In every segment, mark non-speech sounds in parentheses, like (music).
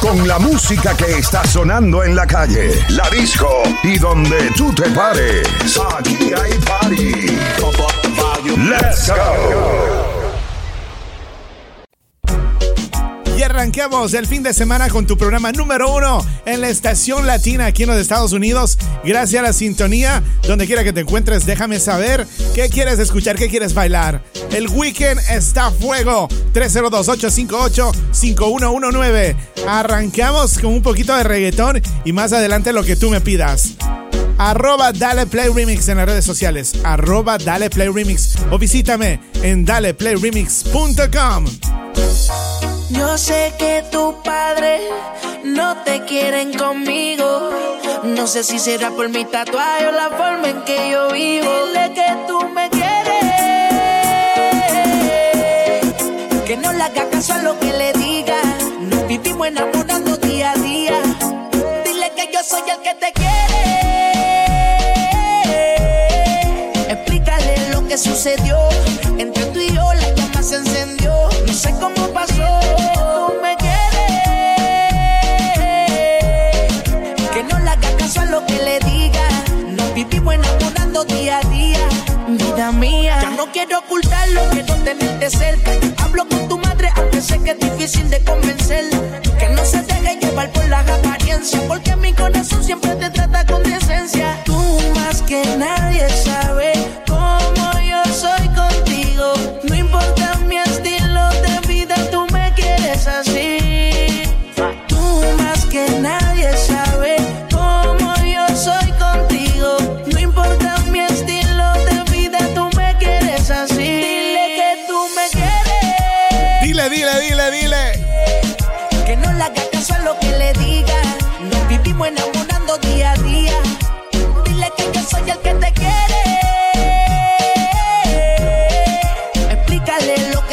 Con la música que está sonando en la calle, la disco y donde tú te pares. Aquí hay party. Let's go. Y arranquemos el fin de semana con tu programa número uno en la estación latina aquí en los Estados Unidos. Gracias a la sintonía, donde quiera que te encuentres, déjame saber qué quieres escuchar, qué quieres bailar. El weekend está a fuego. 302-858-5119. Arrancamos con un poquito de reggaetón y más adelante lo que tú me pidas arroba Dale Play Remix en las redes sociales, arroba Dale Play Remix o visítame en daleplayremix.com. Yo sé que tu padre no te quieren conmigo. No sé si será por mi tatuaje o la forma en que yo vivo. Dile que tú me quieres. Que no le haga caso a lo que le diga. Nos vivimos enamorando día a día. Dile que yo soy el que te quiere. Explícale lo que sucedió. Entre tú y yo la llama se encendió. No sé cómo pasó. Ya no quiero ocultarlo, quiero tenerte cerca. Hablo con tu madre, aunque sé que es difícil de convencerla. Que no se deje llevar por las apariencias, porque mi corazón siempre te trata con decencia. Tú más que nadie sabes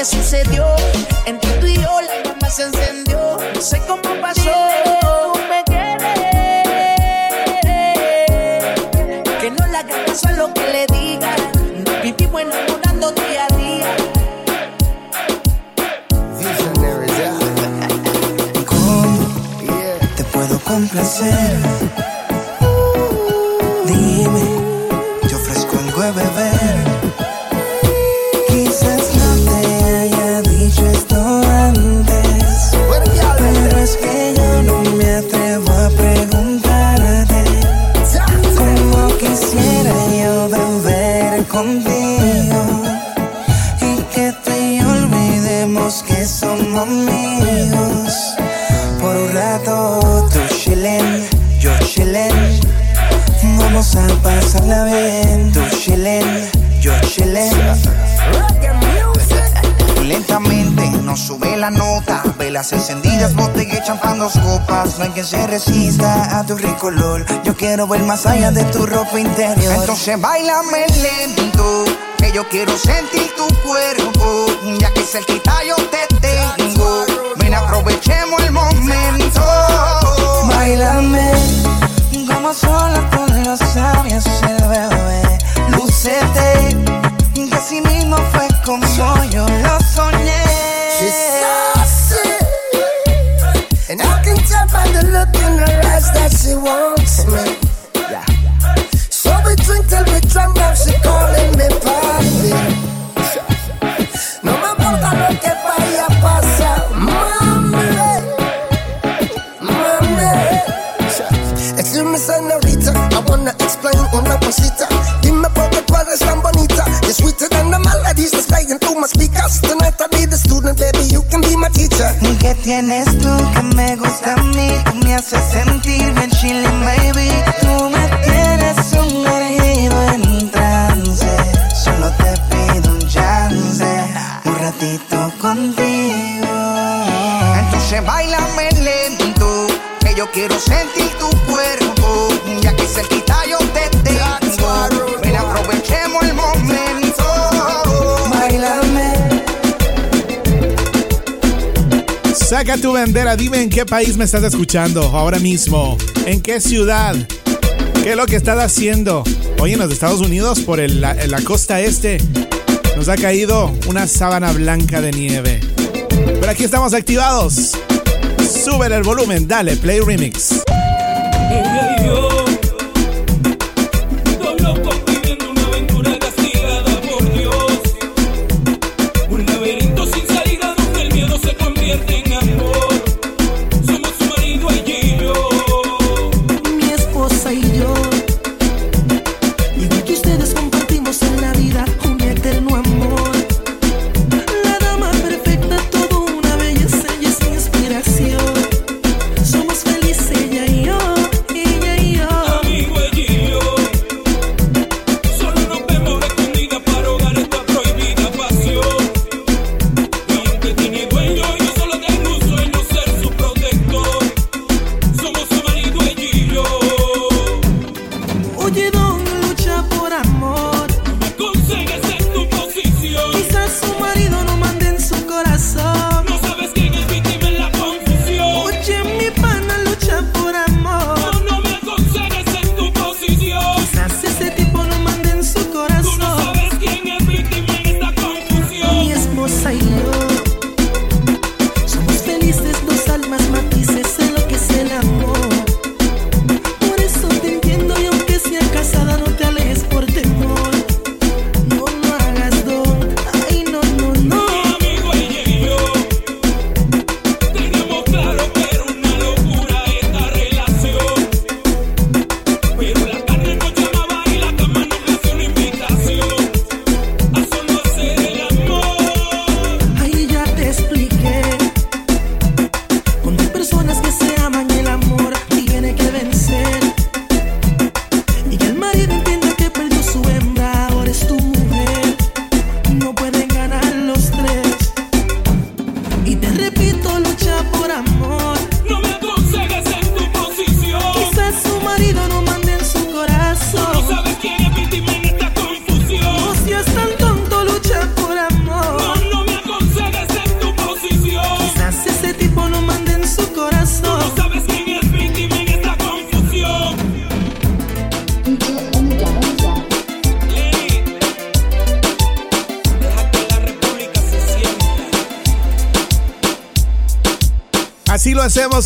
sucedió. Entre tú y yo la llama se encendió. No sé cómo pasó. Me quieres. Que no le haga caso a lo que le diga. Nos vivimos enamorando día a día. ¿Cómo (laughs) te puedo complacer? Por un rato tú chillen, yo chillen. Vamos a pasarla bien. Tú chillen, yo chillen. Lentamente nos sube la nota, velas encendidas, botella champán, dos copas. No hay quien se resista a tu rico olor. Yo quiero ver más allá de tu ropa interior. Entonces bailame lento, que yo quiero sentir tu cuerpo. Ya que cerquita yo te tengo, ven aprovechemos el momento. Bailame como sola con los labios el bebé. Lúcete, que así mismo fue como yo lo soñé. And I can tell by the look in her eyes that she wants me. So we drink till we drunk, now she calling me papi. Wanna explain una cosita. Dime por qué tú eres tan bonita. You're sweeter than the melodies that's playing through my speakers. Tonight I'll be the student, baby, you can be my teacher. ¿Y qué tienes tú que me gusta a mí? Tú me haces sentir bien chilling, baby. Tú me tienes sumergido en trance. Solo te pido un chance, un ratito contigo. Entonces bailame lento, que yo quiero sentir tu cuerpo. Ya que cerquita yo te Saca tu bandera, dime en qué país me estás escuchando ahora mismo, en qué ciudad, qué es lo que estás haciendo. Hoy en los Estados Unidos, por el, la, la, costa este, nos ha caído una sábana blanca de nieve. Pero aquí estamos activados. Sube el volumen, dale, play remix.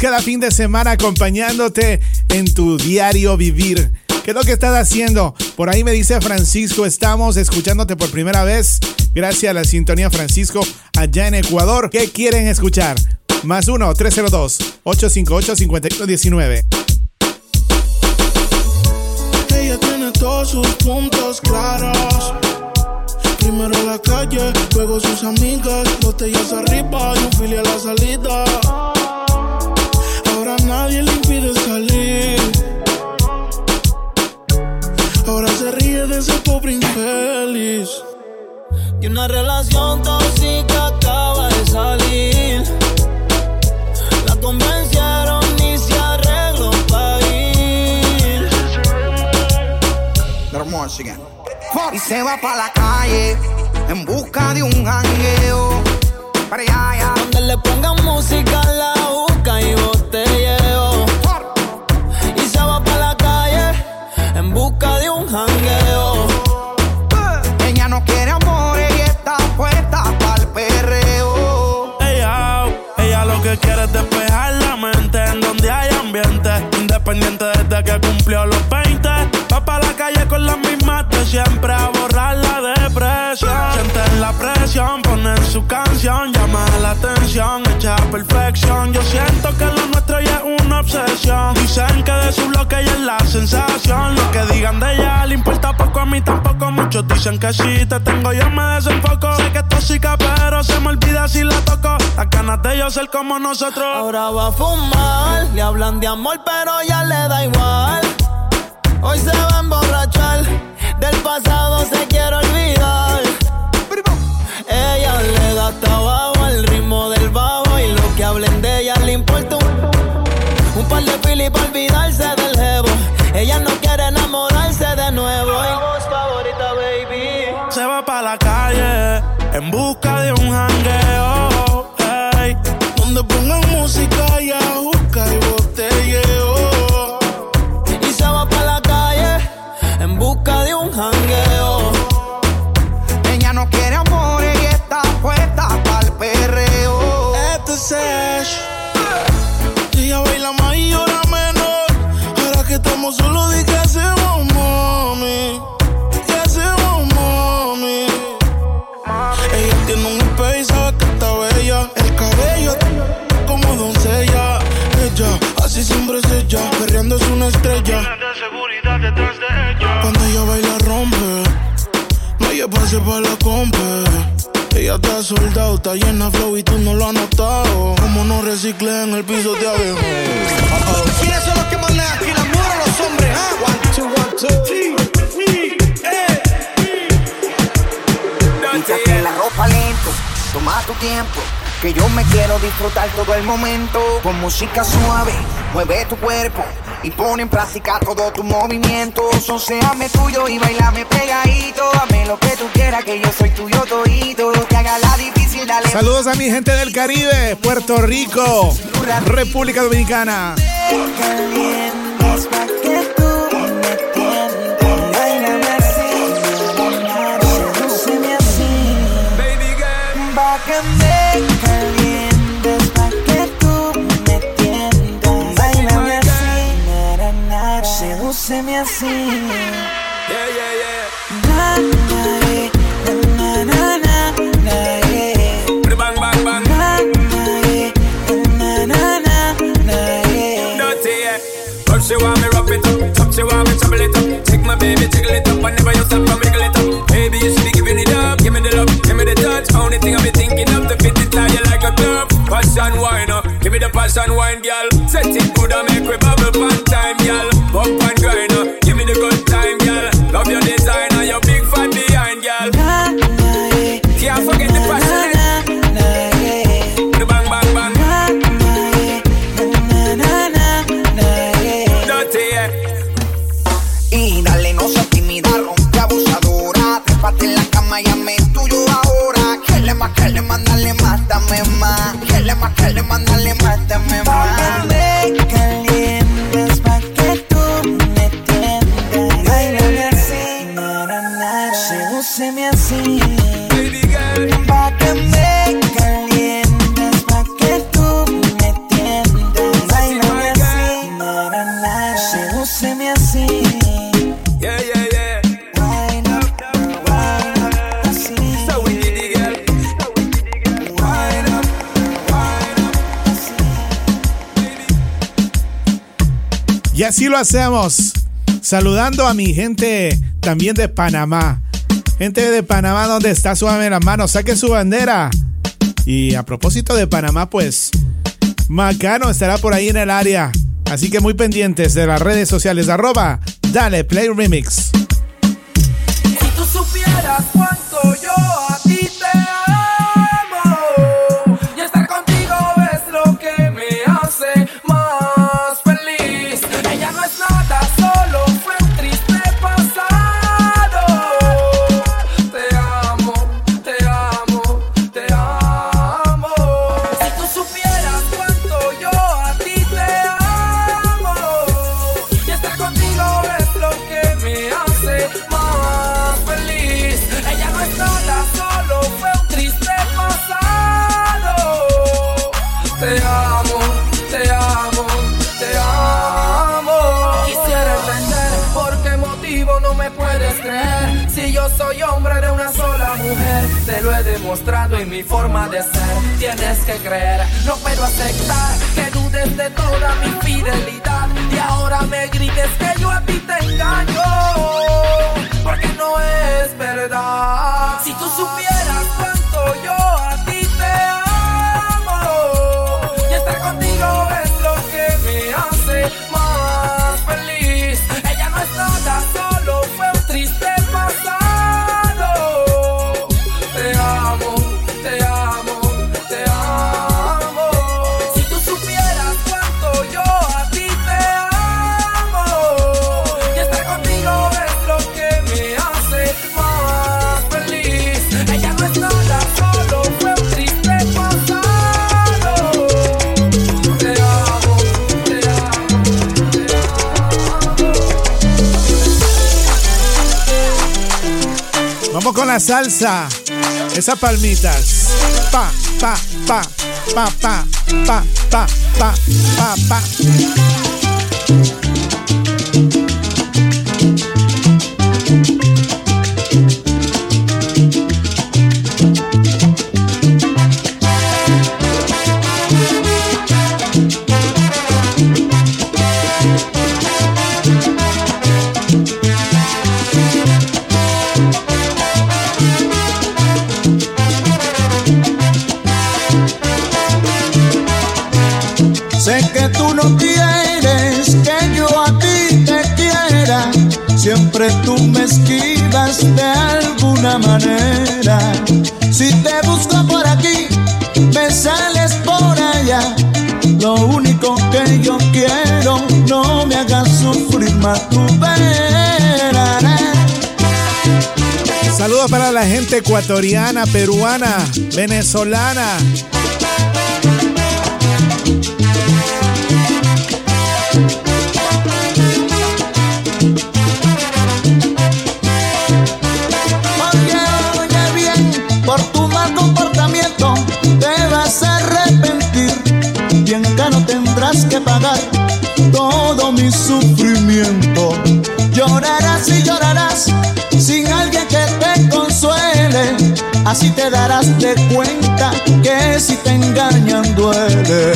Cada fin de semana acompañándote en tu diario vivir. ¿Qué es lo que estás haciendo? Por ahí me dice Francisco, estamos escuchándote por primera vez. Gracias a la sintonía Francisco allá en Ecuador. ¿Qué quieren escuchar? Más 1-302-858-5119. Ella tiene todos sus puntos claros. Primero la calle, luego sus amigas, botellas arriba y un fili a la salida Va para la calle en busca de un jangueo. Dicen que si te tengo yo me desenfoco. Sé que es tóxica, pero se me olvida si la toco. Las ganas de yo ser como nosotros. Ahora va a fumar, le hablan de amor, pero ya le da igual. Hoy se va a emborrachar, del pasado se quiere olvidar. Ella le da tabaco al ritmo del bajo y lo que hablen de ella le importa un, par de pili para olvidarse del jevo. Ella no quiere música suave, mueve tu cuerpo y pone en práctica todo tu movimiento. Soseame tuyo y bailame pegadito. Dame lo que tú quieras, que yo soy tuyo todito. Que haga la difícil, dale. Saludos a mi gente del Caribe, Puerto Rico, República Dominicana. baby, jiggle it up. I never yourself from wriggle it up. Baby, you should be giving it up. Give me the love, give me the touch. Only thing I be thinking of to fit it like you like a glove. Passion wine, uh. give me the passion wine, girl. Set it good, I make we bubble one time, girl. me mal. Lo hacemos. Saludando a mi gente también de Panamá. Gente de Panamá, donde está? Súbame la mano, saque su bandera. Y a propósito de Panamá, pues Macano estará por ahí en el área. Así que muy pendientes de las redes sociales. Arroba, dale, play remix. Esas palmitas. Pa, pa, pa, pa, pa, pa, pa, pa, pa, pa. Siempre tú me esquivas de alguna manera. Si te busco por aquí, me sales por allá. Lo único que yo quiero, no me hagas sufrir más tu pena. Saludos para la gente ecuatoriana, peruana, venezolana. Pagar todo mi sufrimiento. Llorarás y llorarás sin alguien que te consuele. Así te darás de cuenta que si te engañan duele.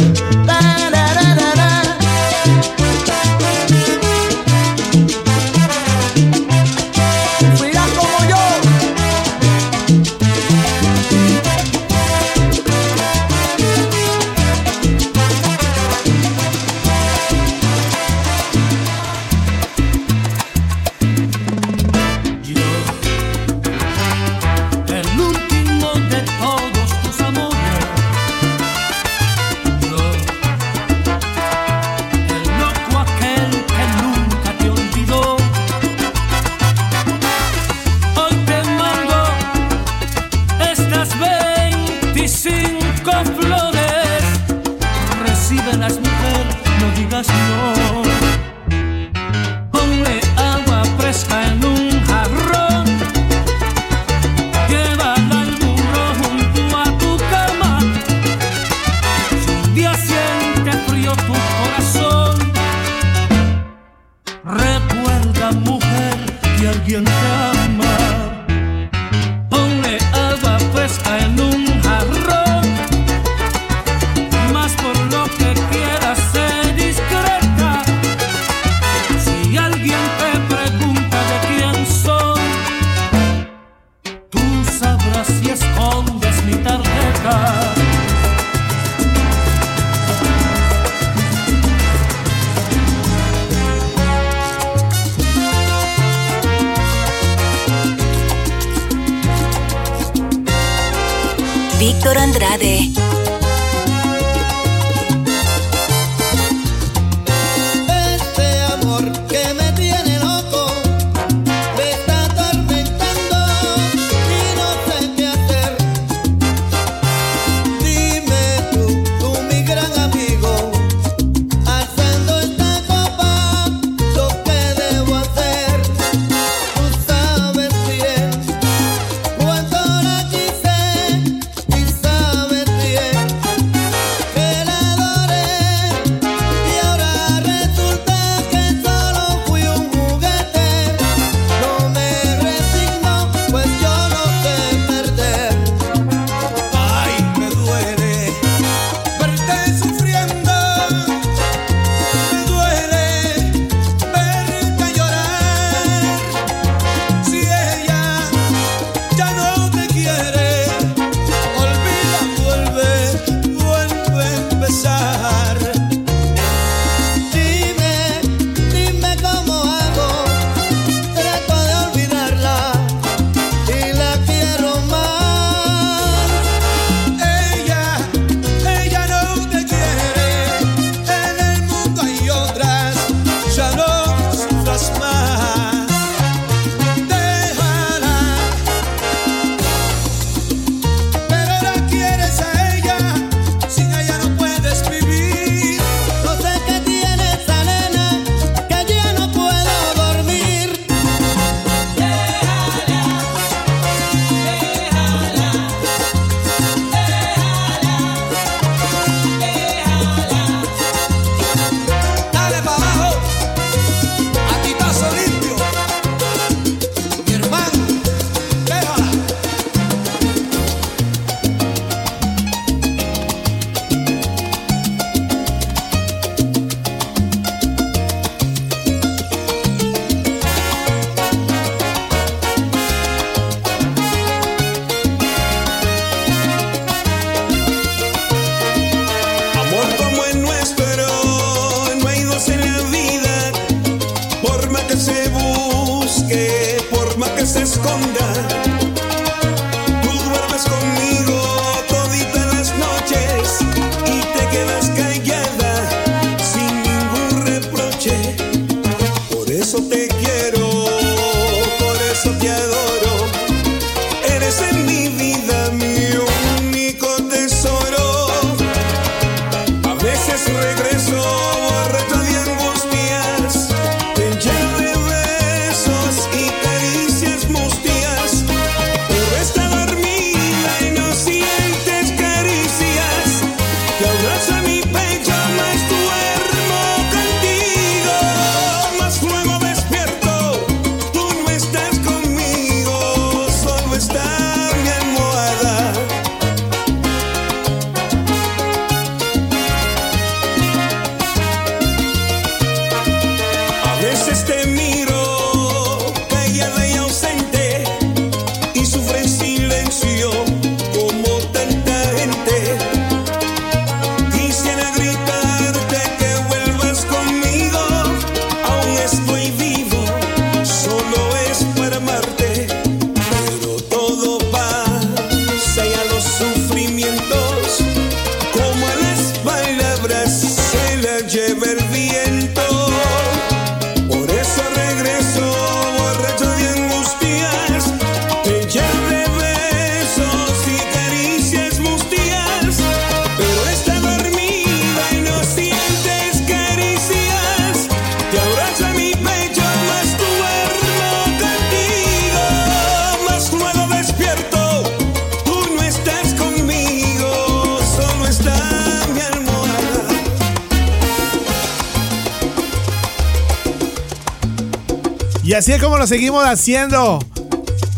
Seguimos haciendo.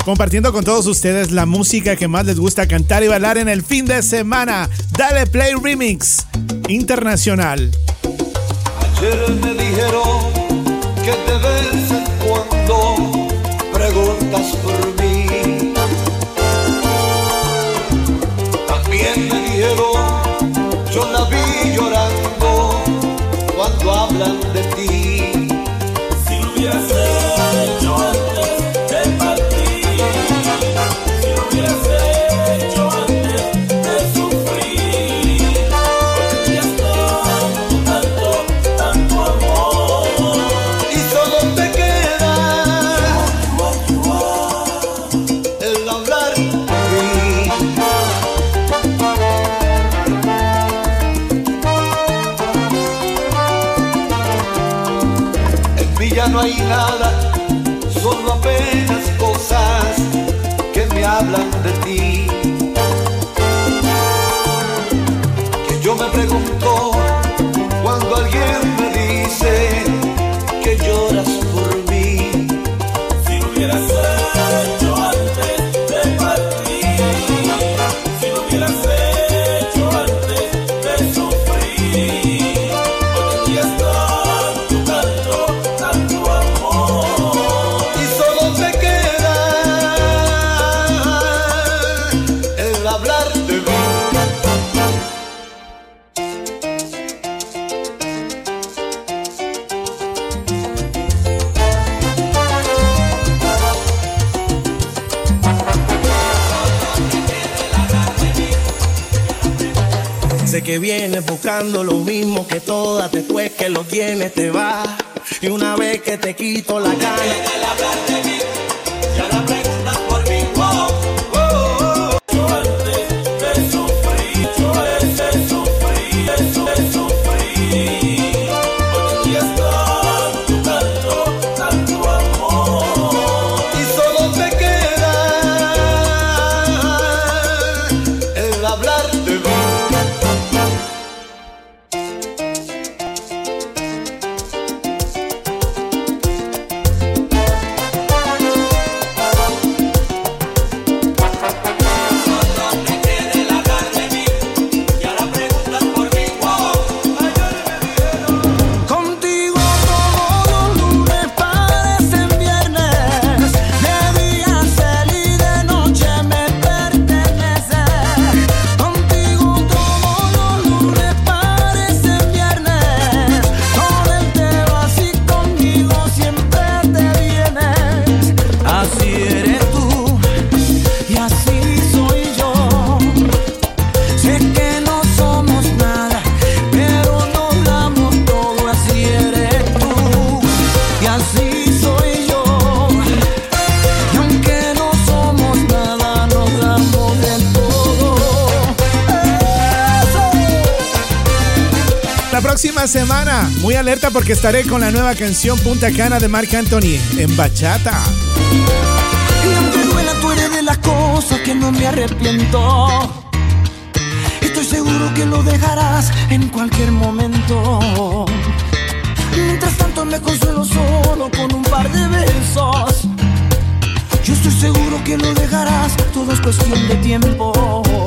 Compartiendo con todos ustedes la música que más les gusta cantar y bailar en el fin de semana. Dale Play Remix Internacional. Ayer me dijeron que te ves cuando preguntas por hablan de ti. Buscando lo mismo que todas, después que lo tienes te va. Y una vez que te quito la gana. Porque estaré con la nueva canción Punta Cana de Marc Anthony en bachata. Y aunque duela, tú eres de las cosas que no me arrepiento. Estoy seguro que lo dejarás en cualquier momento. Mientras tanto me consuelo solo con un par de besos. Yo estoy seguro que lo dejarás, todo es cuestión de tiempo.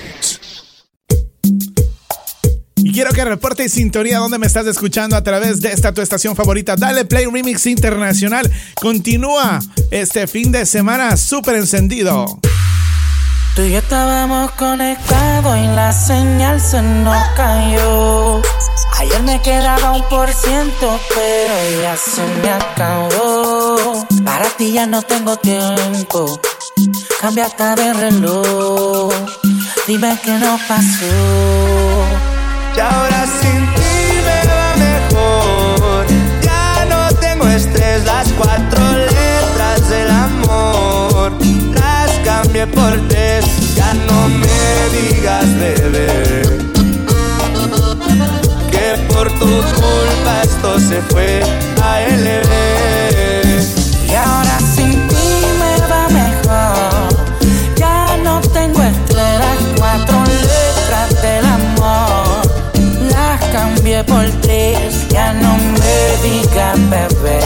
Y reporte sintonía donde me estás escuchando a través de esta tu estación favorita. Dale Play Remix Internacional. Continúa este fin de semana súper encendido. Tú y yo estábamos conectados y la señal se nos cayó. Ayer me quedaba un por ciento, pero ya se me acabó. Para ti ya no tengo tiempo Cambia hasta de reloj. Dime qué nos pasó. Y ahora sin ti me va mejor. Ya no tengo estrés, las cuatro letras del amor. Las cambié por tres. Ya no me digas, bebé. Que por tu culpa esto se fue a LB. Por tres, ya no me digas bebé.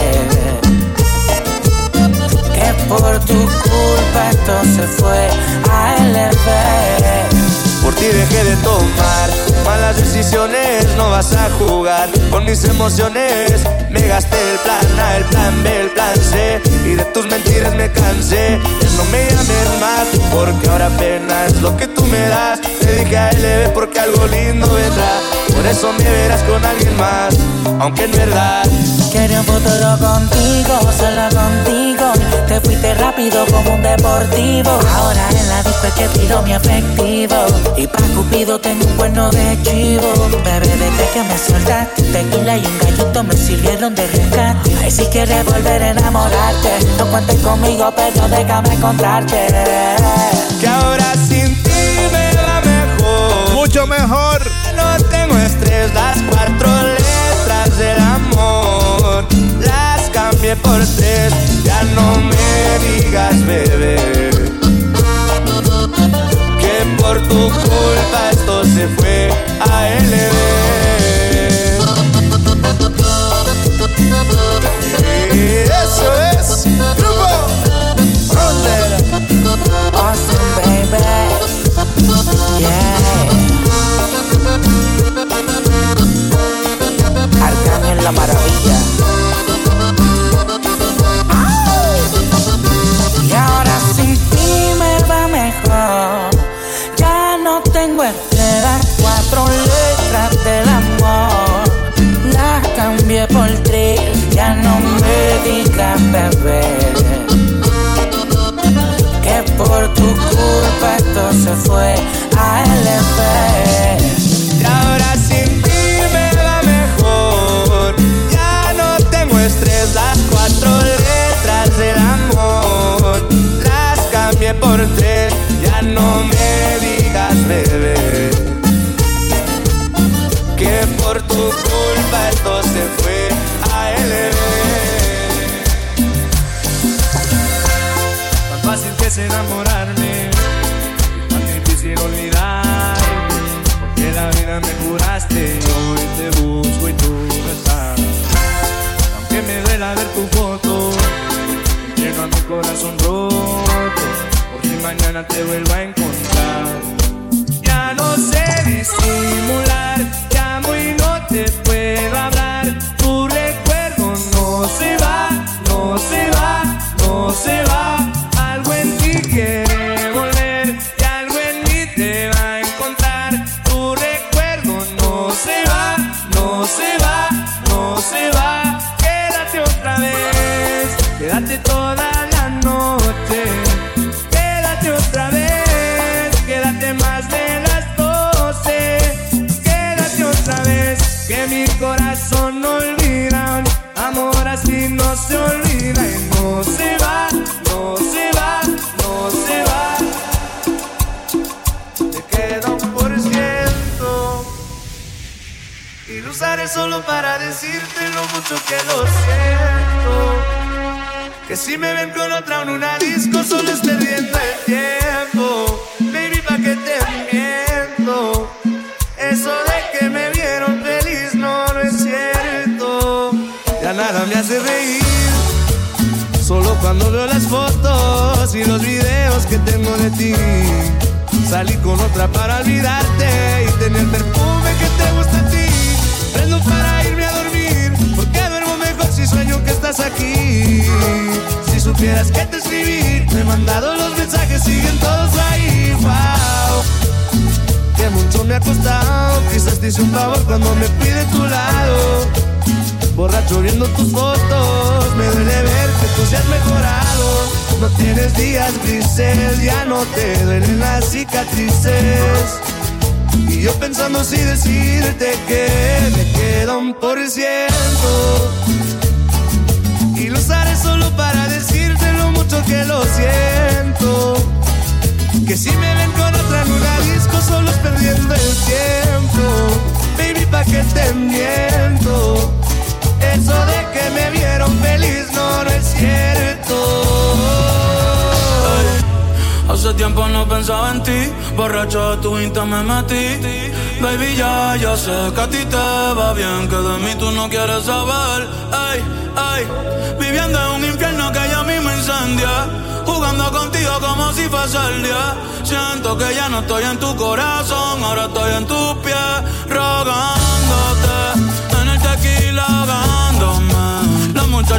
Que por tu culpa esto se fue a LB. Por ti dejé de tomar malas decisiones, no vas a jugar con mis emociones. Me gasté el plan A, el plan B, el plan C y de tus mentiras me cansé. no me llames más porque ahora apenas lo que tú me das. Te dije a LB porque algo lindo vendrá. Por eso me verás con alguien más, aunque en verdad Quiero un futuro contigo, solo contigo. Te fuiste rápido como un deportivo. Ahora en la disco es que tiro mi efectivo. Y pa' Cupido tengo un cuerno de chivo. Bebé, desde que me soltaste, tequila y un gallito me sirvieron de rescate. Ay, si quieres volver a enamorarte, no cuentes conmigo, pero déjame encontrarte. Que ahora sin ti me va mejor. Mucho mejor. No tengo estrés, las cuatro cambié ya no me digas, bebé por tu culpa esto se fue a LB. Eso es Grupo Frontera. Awesome, baby. Yeah. Arcángel la maravilla. Esto se fue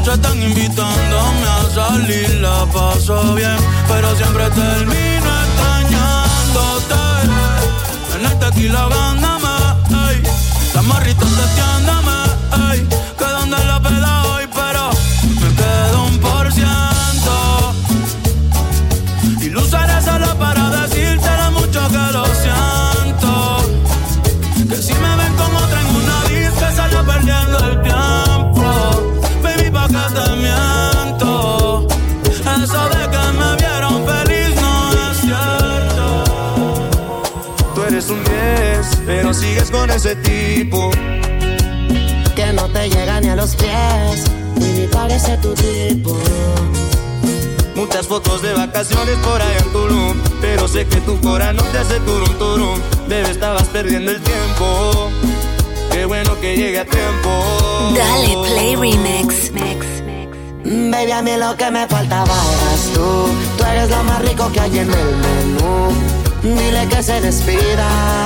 Muchachas están invitándome a salir, la paso bien, pero siempre termino extrañándote. En el tequila ahogándome, ey. Las morritas testeándome, ey. Con ese tipo. Que no te llega ni a los pies, ni parece tu tipo. Muchas fotos de vacaciones por allá en Tulum Pero sé que tu cora no te hace turum turum Bebé, estabas perdiendo el tiempo Qué bueno que llegue a tiempo Dale Play Remix. Mm, Baby, a mí lo que me faltaba eras tú. Tú eres lo más rico que hay en el menú. Dile que se despida,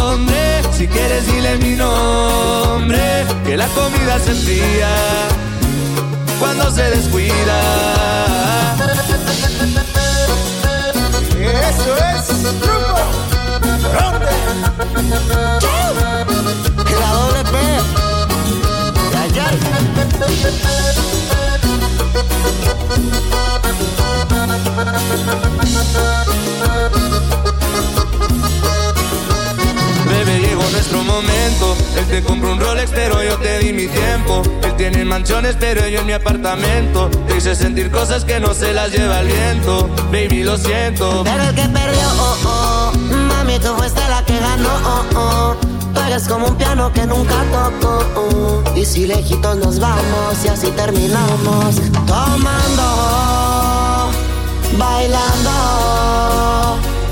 Si quieres dile mi nombre Que la comida se enfría Cuando se descuida Eso es Ronde. La doble P. Ay, ay. Bebé, llegó nuestro momento. Él te compró un Rolex, pero yo te di mi tiempo. Él tiene mansiones, pero yo en mi apartamento. Te hice sentir cosas que no se las lleva el viento. Baby, lo siento. Pero el que perdió, oh, oh. Mami, tú fuiste la que ganó, oh, oh. Tú como un piano que nunca tocó. oh. Y si lejitos nos vamos y así terminamos. Tomando, bailando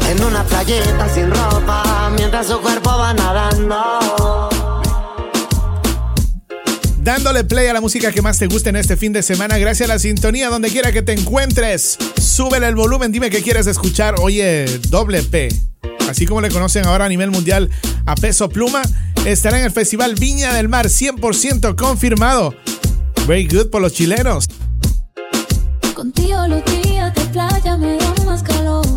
en una playeta sin ropa mientras su cuerpo va nadando. Dándole play a la música que más te guste en este fin de semana, gracias a la sintonía, donde quiera que te encuentres. Súbele el volumen, dime qué quieres escuchar. Oye, doble P, así como le conocen ahora a nivel mundial a Peso Pluma, estará en el Festival Viña del Mar, 100% confirmado. Very good por los chilenos. Contigo los días de playa me dan más calor.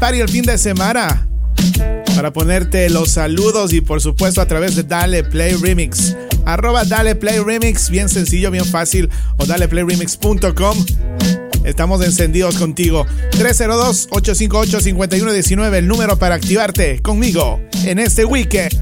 el fin de semana. Para ponerte los saludos y por supuesto a través de Dale Play Remix. Arroba Dale Play Remix, bien sencillo, bien fácil. O dale daleplayremix.com. Estamos encendidos contigo. 302-858-5119, el número para activarte conmigo en este weekend.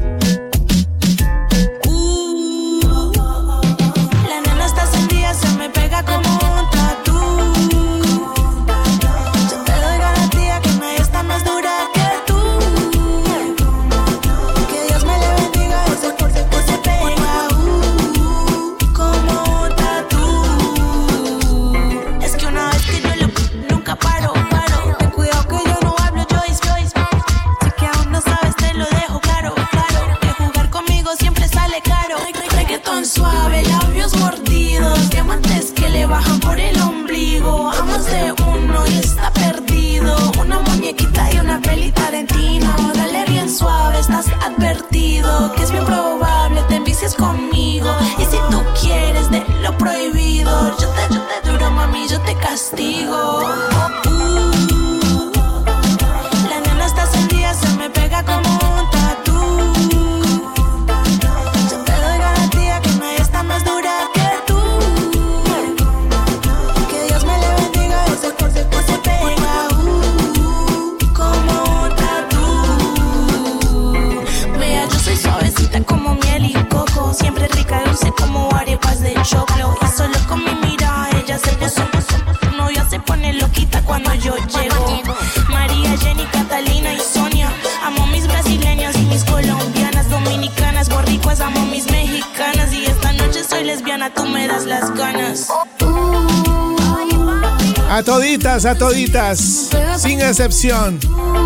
Toditas, a toditas, sin excepción,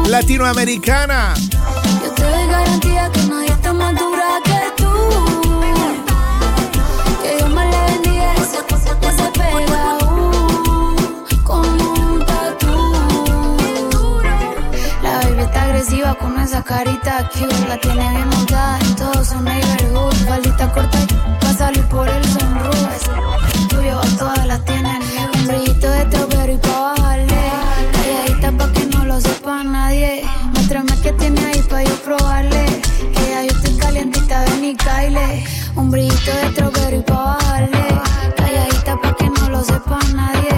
latinoamericana. Yo te doy garantía que nadie está más dura que tú. Que Dios me le bendiga ese que se pega uh, como un tatu. La baby está agresiva con esa carita cute. La tiene bien montada en todo su neighborhood. Faldita corta y y caile. Un brillito de strawberry pa' bajarle. Calladita pa' que no lo sepa nadie.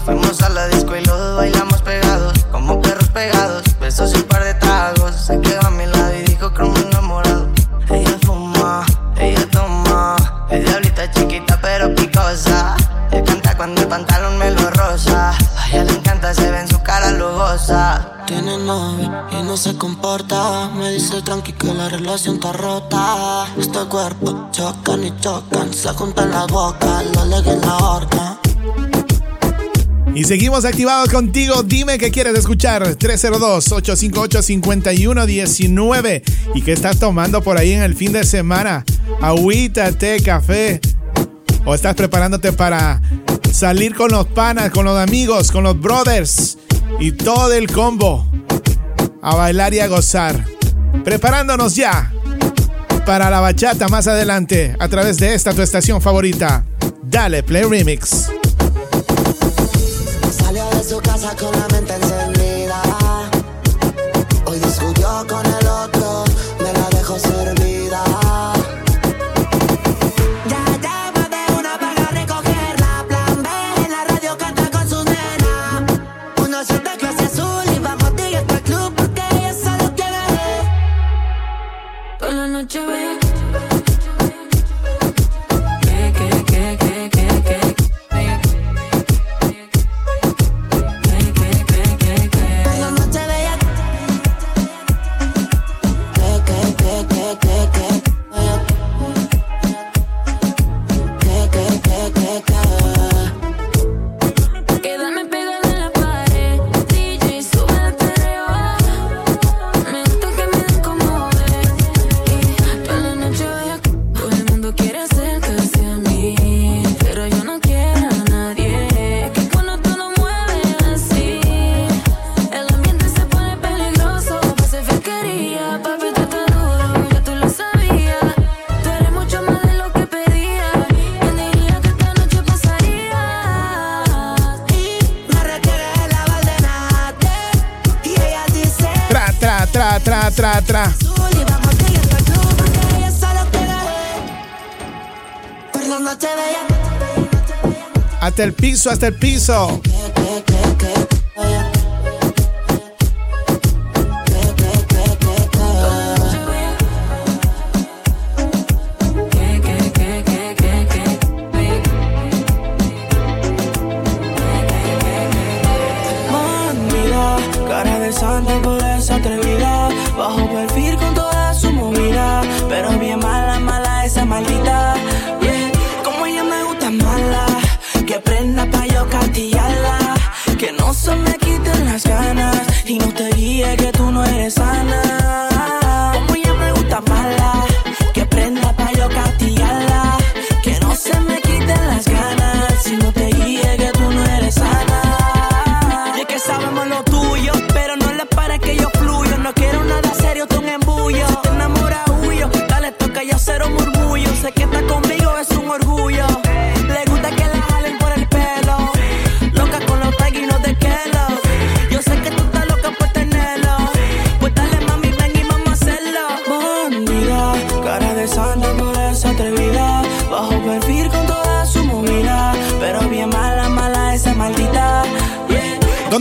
Fuimos a la disco y los dos bailamos pegados Como perros pegados, besos y un par de tragos Se quedó a mi lado y dijo que me enamorado. Ella fuma, ella toma Es diablita chiquita pero picosa. Le canta cuando el pantalón me lo rosa A ella le encanta, se ve en su cara lujosa. Tiene novio y no se comporta. Me dice tranqui que la relación está rota. Este cuerpo chocan y chocan Se juntan la boca, lo leguen la horca Y seguimos activados contigo. Dime qué quieres escuchar. 302-858-5119. ¿Y qué estás tomando por ahí en el fin de semana? Agüita, té, café. ¿O estás preparándote para salir con los panas, con los amigos, con los brothers? Y todo el combo. A bailar y a gozar. Preparándonos ya para la bachata más adelante a través de esta tu estación favorita. Dale, Play Remix. Su casa con la mente encendida. Piso, hasta el piso.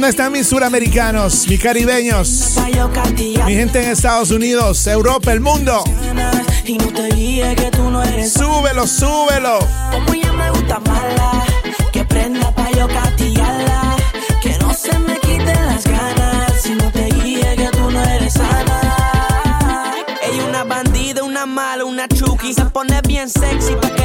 ¿Dónde están mis suramericanos, mis caribeños? Mi gente en Estados Unidos, Europa, el mundo. Súbelo, súbelo. Como ella me gusta mala, que prenda pa' yo castillarla, que no se me quiten las ganas, si no te guíe que tú no eres sana. Ella una bandida, una mala, una chuki, se pone bien sexy pa' que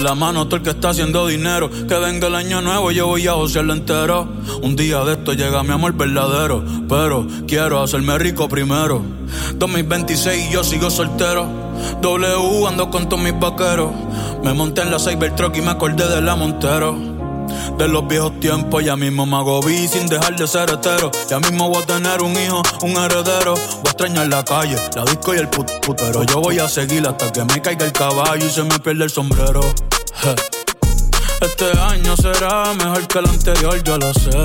la mano todo el que está haciendo dinero. Que venga el año nuevo, yo voy a josearlo entero. Un día de esto llega mi amor verdadero. Pero quiero hacerme rico primero. 2026 y yo sigo soltero. W ando con todos mis vaqueros. Me monté en la Cybertruck y me acordé de la Montero. De los viejos tiempos, ya mismo me hago sin dejar de ser hetero. Ya mismo voy a tener un hijo, un heredero. Voy a extrañar la calle, la disco y el put, put- Pero yo voy a seguir hasta que me caiga el caballo y se me pierda el sombrero. Este año será mejor que el anterior, yo lo sé.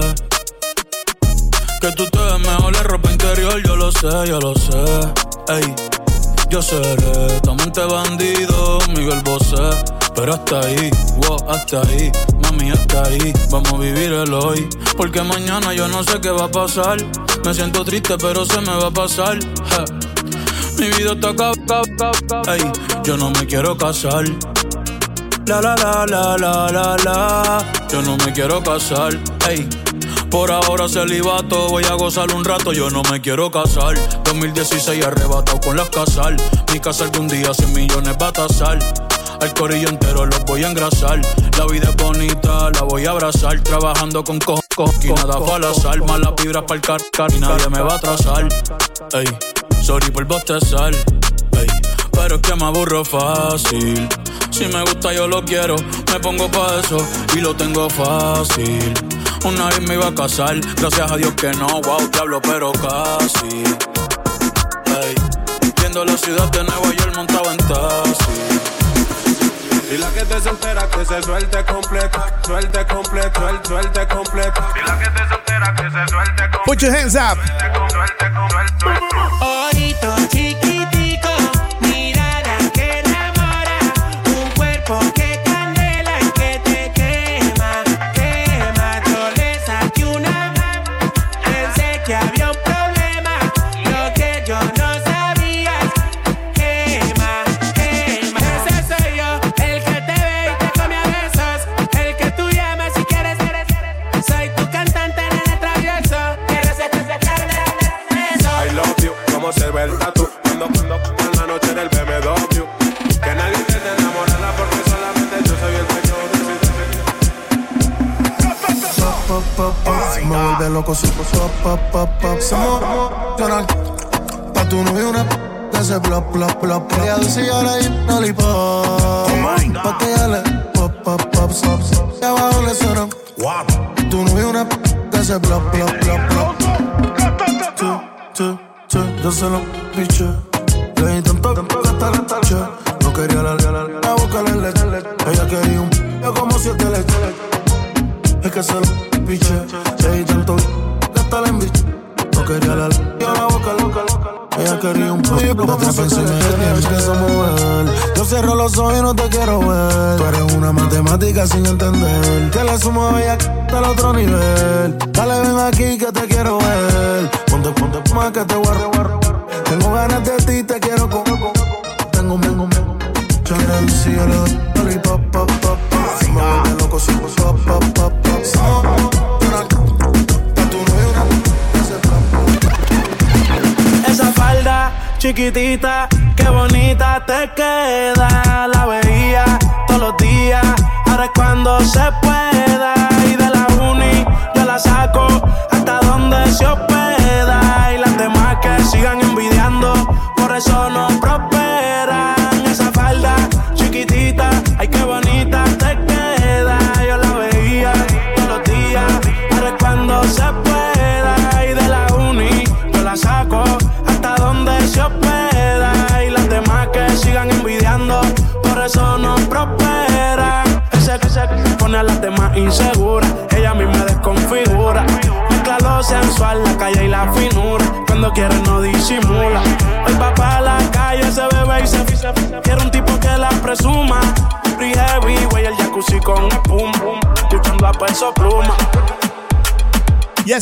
Que tú te ves mejor la ropa interior, yo lo sé, yo lo sé. Ey, yo seré tu amante bandido, Miguel Bosé. Pero hasta ahí, wow, hasta ahí, mami, hasta ahí. Vamos a vivir el hoy, porque mañana yo no sé qué va a pasar. Me siento triste, pero se me va a pasar. Mi vida está acá. Ey, yo no me quiero casar. La la la la la la la. Yo no me quiero casar. Ey. Por ahora celibato, voy a gozar un rato, yo no me quiero casar. 2016 arrebatado con las casal. Mi casa algún día 100 millones va a tasar. Al corillo entero los voy a engrasar. La vida es bonita, la voy a abrazar. Trabajando con co, co y nada fue al azar. Malas vibras para el car, car y nadie me va a atrasar. Ey, sorry por bostezar. Ey, pero es que me aburro fácil. Si me gusta yo lo quiero, me pongo pa' eso y lo tengo fácil. Una vez me iba a casar, gracias a Dios que no, wow, diablo, pero casi. Ey, viendo la ciudad de Nueva York montado en taxi. Y la que te soltera que se suelte completa, suelte completa, suelte, suelte completa. Y la que te soltera que se suelte completa. Put your hands up. Ojito chiquitico, plop, plop, plop. Ella dice y ahora hay un lollipop. Pa' que ella le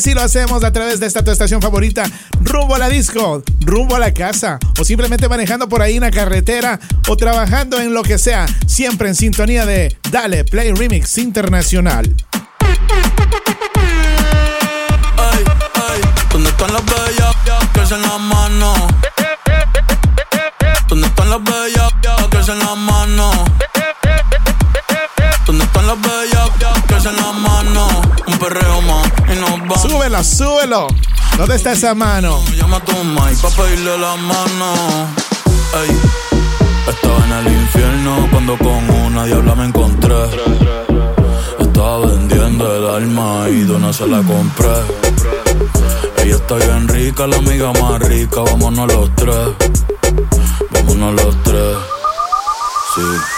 así lo hacemos a través de esta tu estación favorita, rumbo a la disco, rumbo a la casa, o simplemente manejando por ahí en la carretera o trabajando en lo que sea, siempre en sintonía de Dale Play Remix Internacional. Ay, ay, ¿dónde están las bellas que alzan Súbelo. ¿Dónde está esa mano? Llama a tu mai pa' pedirle la mano. Ey, estaba en el infierno cuando con una diabla me encontré. Estaba vendiendo el alma y de una se la compré. Ella está bien rica, la amiga más rica, vámonos los tres. Vámonos los tres. Sí.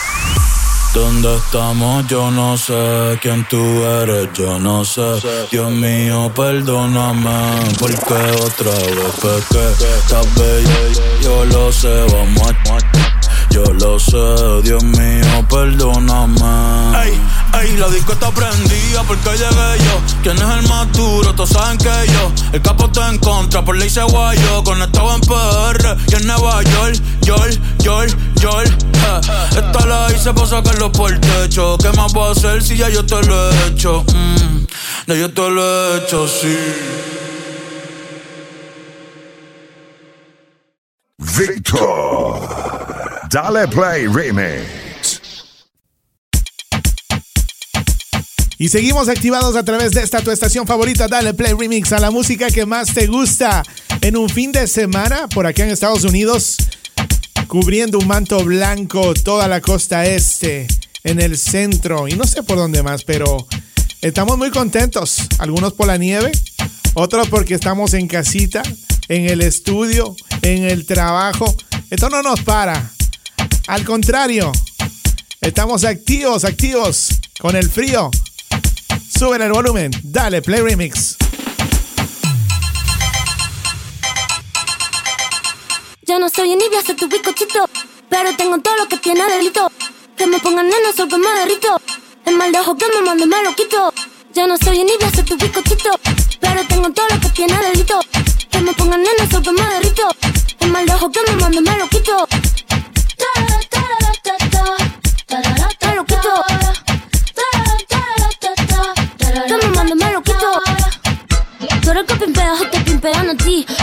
¿Dónde estamos? Yo no sé quién tú eres, yo no sé. Dios mío, perdóname, porque otra vez pequé. Estás bella, yo lo sé, vamos. Yo lo sé, Dios mío, perdóname. Ey, ey, la disco está prendida porque llegué yo. ¿Quién es el más duro? Todos saben que yo. El capo está en contra, por ley se guayo. Conectado en PR y en Nueva York, York, York, York. eh. Esta la hice para sacarlo por el techo. ¿Qué más puedo hacer si ya yo te lo he hecho? Mm, ya yo te lo he hecho, sí. Victor. Dale Play Remix. Y seguimos activados a través de esta tu estación favorita, Dale Play Remix, a la música que más te gusta en un fin de semana por acá en Estados Unidos, cubriendo un manto blanco toda la costa este, en el centro y no sé por dónde más, pero estamos muy contentos. Algunos por la nieve, otros porque estamos en casita, en el estudio, en el trabajo. Esto no nos para. Al contrario, estamos activos, activos con el frío. Suben el volumen, dale, play remix. Yo no soy envidia, soy tu bizcochito. Pero tengo todo lo que tiene delito. Que me pongan neno, soy que me derrito. El mal de ojo que me mande me lo quito. Yo no soy envidia, soy tu bizcochito. Pero tengo todo lo que tiene delito. Que me pongan neno, soy que me derrito. El mal de ojo que me mande me lo quito.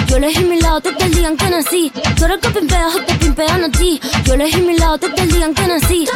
Yo elegí mi lado, te el digan que nací. Tú eres que pimpeas te pimpean a ti. Yo elegí mi lado, te el digan que nací.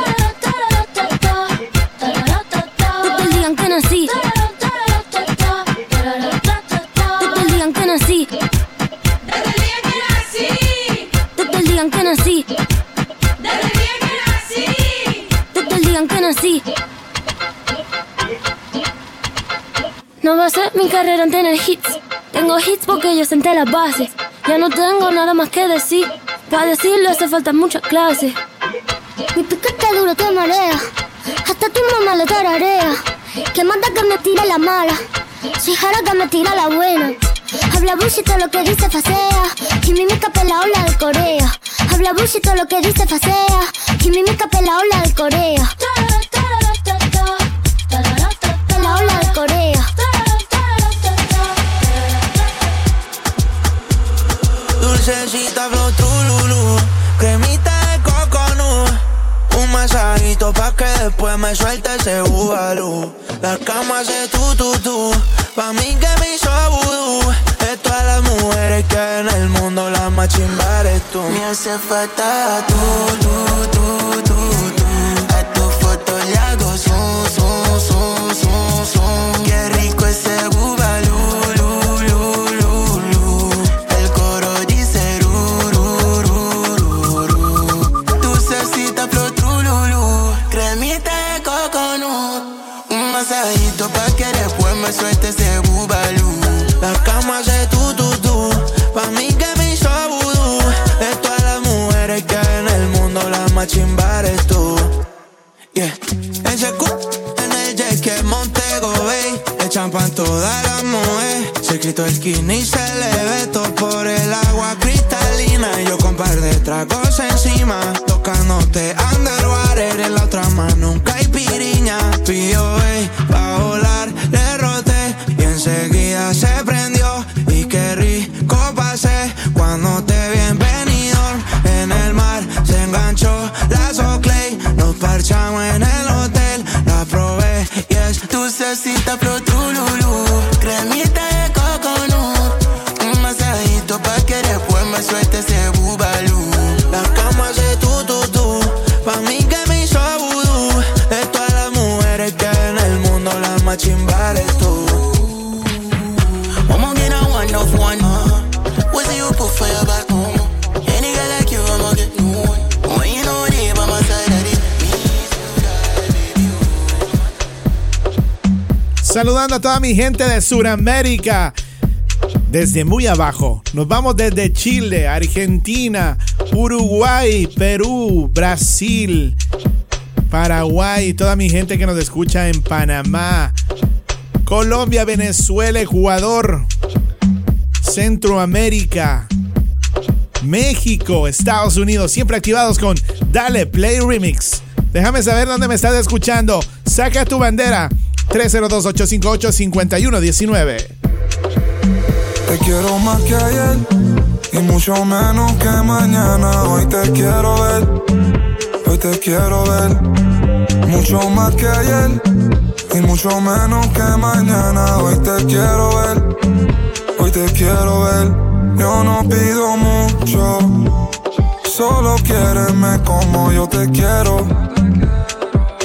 No va a ser mi carrera en tener hits. Tengo hits porque yo senté las bases. Ya no tengo nada más que decir. Para decirlo hace falta muchas clases. Mi piquete duro te marea. Hasta tu mamá lo tararea. Que manda que me tira la mala. Si jara que me tira la buena. Habla bullshit lo que dice facea. Y mímica la ola de Corea. Habla bullshit lo que dice facea. Y mímica la ola de Corea. Dulcecita flow trululu, cremita de coconut. Un masajito pa' que después me suelte ese bubalú. La cama hace tu tu tu, pa' mí que me hizo vudú. De todas las mujeres que en el mundo, la más chimba eres tú. Me hace falta tú, tú, tú, tú, tú. A tu foto le hago zoom, zoom, zoom, zoom, zoom. Qué rico ese bubalú, me suelte ese bubalú. La cama hace tu tu tu, pa' mí que me hizo vudú. De todas las mujeres que hay en el mundo, la más chimba eres tú. Yeah. Ese cu en el jet que Montego Bay, le champan toda la mujer. Se quitó el skinny se le ve todo por el agua cristalina. Y yo con par de tragos encima, tocándote underwater. En la otra mano un caipiriña. Pidió ey, pa' Saludando a toda mi gente de Sudamérica. Desde muy abajo. Nos vamos desde Chile, Argentina, Uruguay, Perú, Brasil, Paraguay. Toda mi gente que nos escucha en Panamá, Colombia, Venezuela, Ecuador, Centroamérica, México, Estados Unidos. Siempre activados con Dale Play Remix. Déjame saber dónde me estás escuchando. Saca tu bandera. 302-858-5119. Te quiero más que ayer y mucho menos que mañana. Hoy te quiero ver, hoy te quiero ver. Mucho más que ayer y mucho menos que mañana. Hoy te quiero ver, hoy te quiero ver. Yo no pido mucho, solo quiéreme como yo te quiero.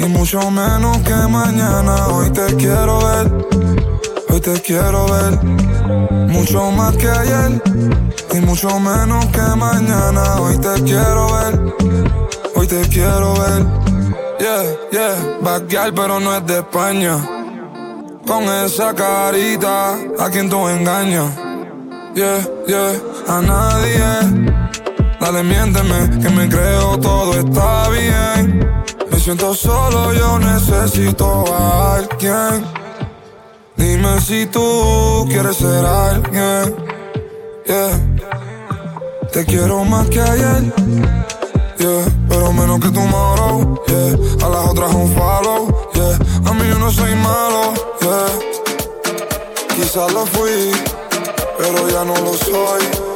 y mucho menos que mañana. Hoy te quiero ver, hoy te quiero ver. Mucho más que ayer y mucho menos que mañana. Hoy te quiero ver, hoy te quiero ver. Yeah, yeah, backyard pero no es de España. Con esa carita, a quien tú engañas. Yeah, yeah, a nadie. Dale, miénteme, que me creo todo está bien. Siento solo, yo necesito a alguien. Dime si tú quieres ser alguien. Yeah. Te quiero más que ayer. Yeah. Pero menos que tomorrow. Yeah. A las otras un follow. Yeah. A mí yo no soy malo. Yeah. Quizás lo fui, pero ya no lo soy.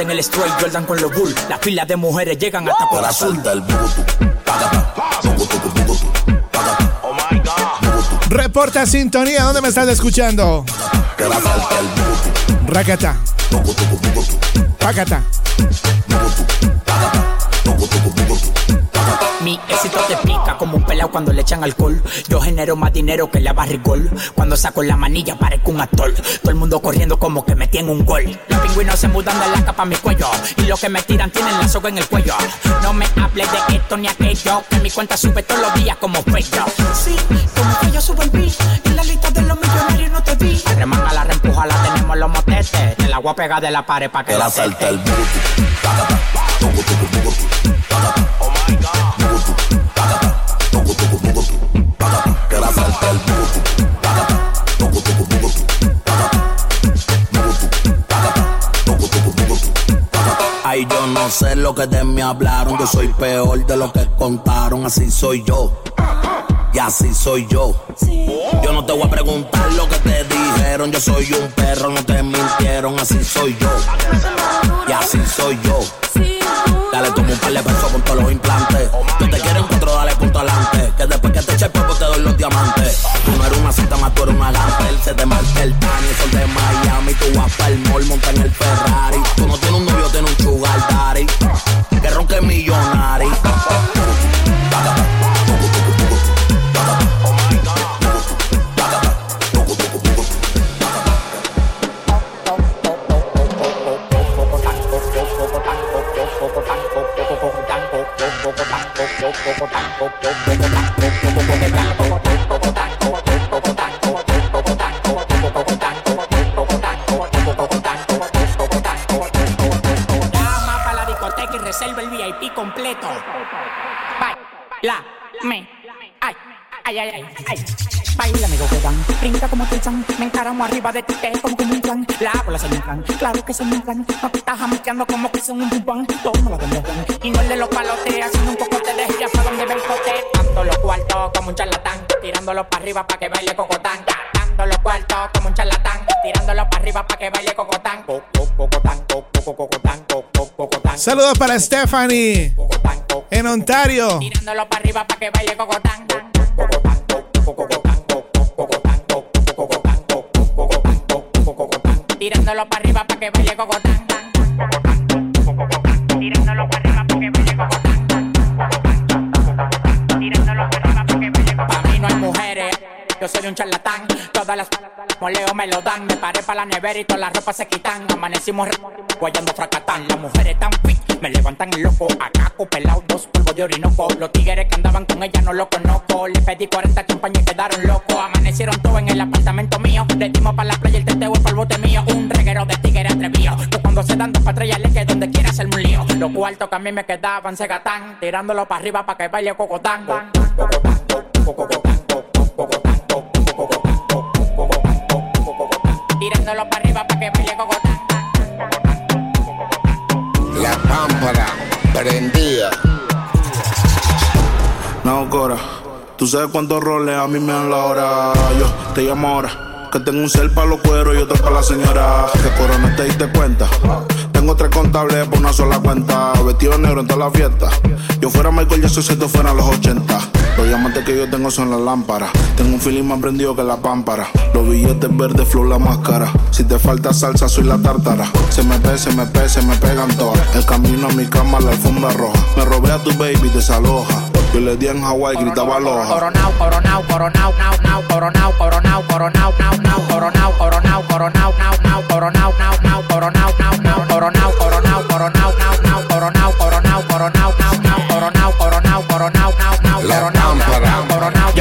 En el straight, Jordan con los bull. Las filas de mujeres llegan hasta por azul. Reporta sintonía, ¿dónde me estás escuchando? Rakata. Pacata. Mi éxito te pica como un pelao cuando le echan alcohol. Yo genero más dinero que la barrigol. Cuando saco la manilla parezco un actor. Todo el mundo corriendo como que me tiene un gol. Pingüinos se mudan de la capa a mi cuello. Y los que me tiran tienen la soga en el cuello. No me hables de esto ni aquello. Que mi cuenta sube todos los días como pecho. Sí, como que yo subo el beat. En la lista de los millonarios no te vi. La remanga, la reempuja, la tenemos en los motetes. Te la voy a pegar de la pared pa' que la salte el no sé lo que de mí hablaron. Yo soy peor de lo que contaron. Así soy yo. Y así soy yo. Yo no te voy a preguntar lo que te dijeron. Yo soy un perro, no te mintieron. Así soy yo. Y así soy yo. Dale, toma un par de pesos con todos los implantes. Yo te quiero encuentro, dale punto adelante. Que después que te eche el polvo te doy los diamantes. Tú no eres una cita más, tú eres una gante. Se te marca el tan y sol de Miami. Tú vas para el mall, monta en el Ferrari. Tú no tienes un un. Que millonario. Me encaramo arriba de ti, te como un plan, la bola son un plan, claro que son un plan, no te estás jamequeando como que son un pupán, toma la y no el de los palotes, haciendo un poco de gira para donde ve el cote, dando los cuartos como un charlatán, tirándolo para arriba para que baile cocotán, dando los cuartos como un charlatán, tirándolo para arriba para que baile cocotán, co- co- cocotán, co- co- cocotán, co- co- cocotán. Saludos para Stephanie en Ontario. Tirándolo para arriba para que baile cocotán. Tirándolo para arriba para que baile cocotán. Tirándolo para arriba para que baile cocotán. Tirándolo para arriba para que baile cocotán. Para mí no hay mujeres. Yo soy un charlatán, todas las moleo me lo dan. Me paré para la nevera y todas las ropas se quitan. Amanecimos guayando fracatán. Las mujeres tan fit, me levantan el loco. Acá pelado, dos polvos de orinoco. Los tigres que andaban con ella no lo conozco. Le pedí 40 champañas y quedaron locos. Amanecieron todos en el apartamento mío. Le dimos para la playa el teteo es para el bote mío. Un se dan dos patrullas le que donde quiera hacerme un lío. Los cuartos que a mí me quedaban se gatán. Tirándolo para arriba para que baile cocotán. Tirándolo para arriba para que baile cocotán. La pámpara prendida. No, Cora. Tú sabes cuántos roles a mí me dan la hora. Yo te llamo ahora. Que tengo un cel para los cueros y otro para la señora. Que Cora no te diste cuenta. Tengo tres contables por una sola cuenta. Vestido negro en toda la fiesta. Yo fuera Michael Jackson si esto fuera los 80. Los diamantes que yo tengo son las lámparas. Tengo un feeling más prendido que la pámpara. Los billetes verdes, flow la máscara. Si te falta salsa, soy la tártara. Se me pe, se me pe, se me pegan todas. El camino a mi cama, la alfombra roja. Me robé a tu baby, desaloja. Yo le di en Hawaii, gritaba loja. Coronao, coronao, coronao, nao, nao, coronao, coronao, coronao, nao, nao, coronao, coronao, coronao, nao, nao, coronao, nao, nao, coronao, nao, nao, coronao, coronao, coronao, nao, nao, coronao, coronao, coronao, nao, nao, coronao, coronao, coronao, nao, nao, coronao,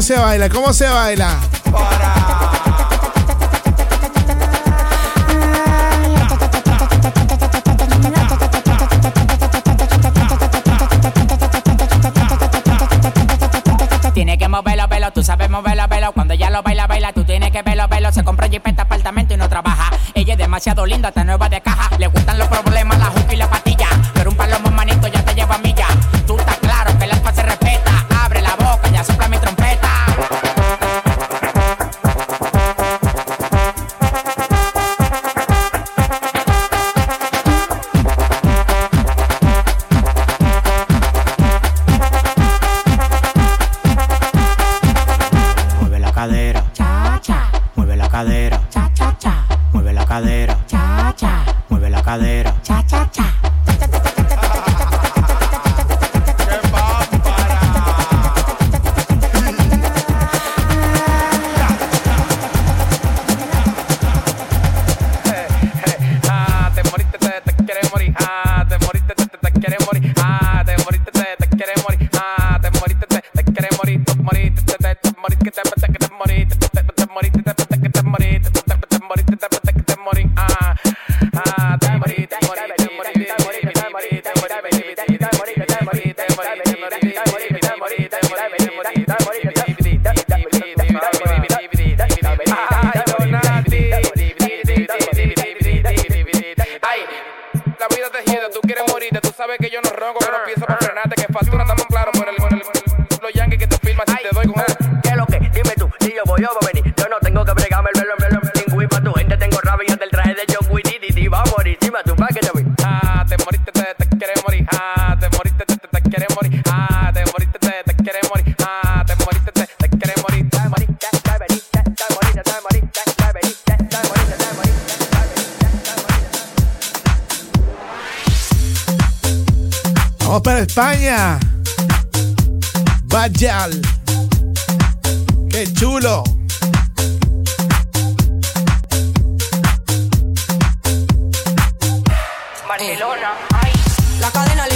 ¿Cómo se baila? ¿Cómo se baila? Tiene que moverlo, velo, tú sabes moverlo, velo. Cuando ella lo baila, baila, tú tienes que verlo, velo. Se compra jipeta, apartamento y no trabaja. Ella es demasiado linda, está nueva de caja. Le gustan los problemas, la juca y la Vamos para España. Bajal. Qué chulo. Barcelona. Ay. La cadena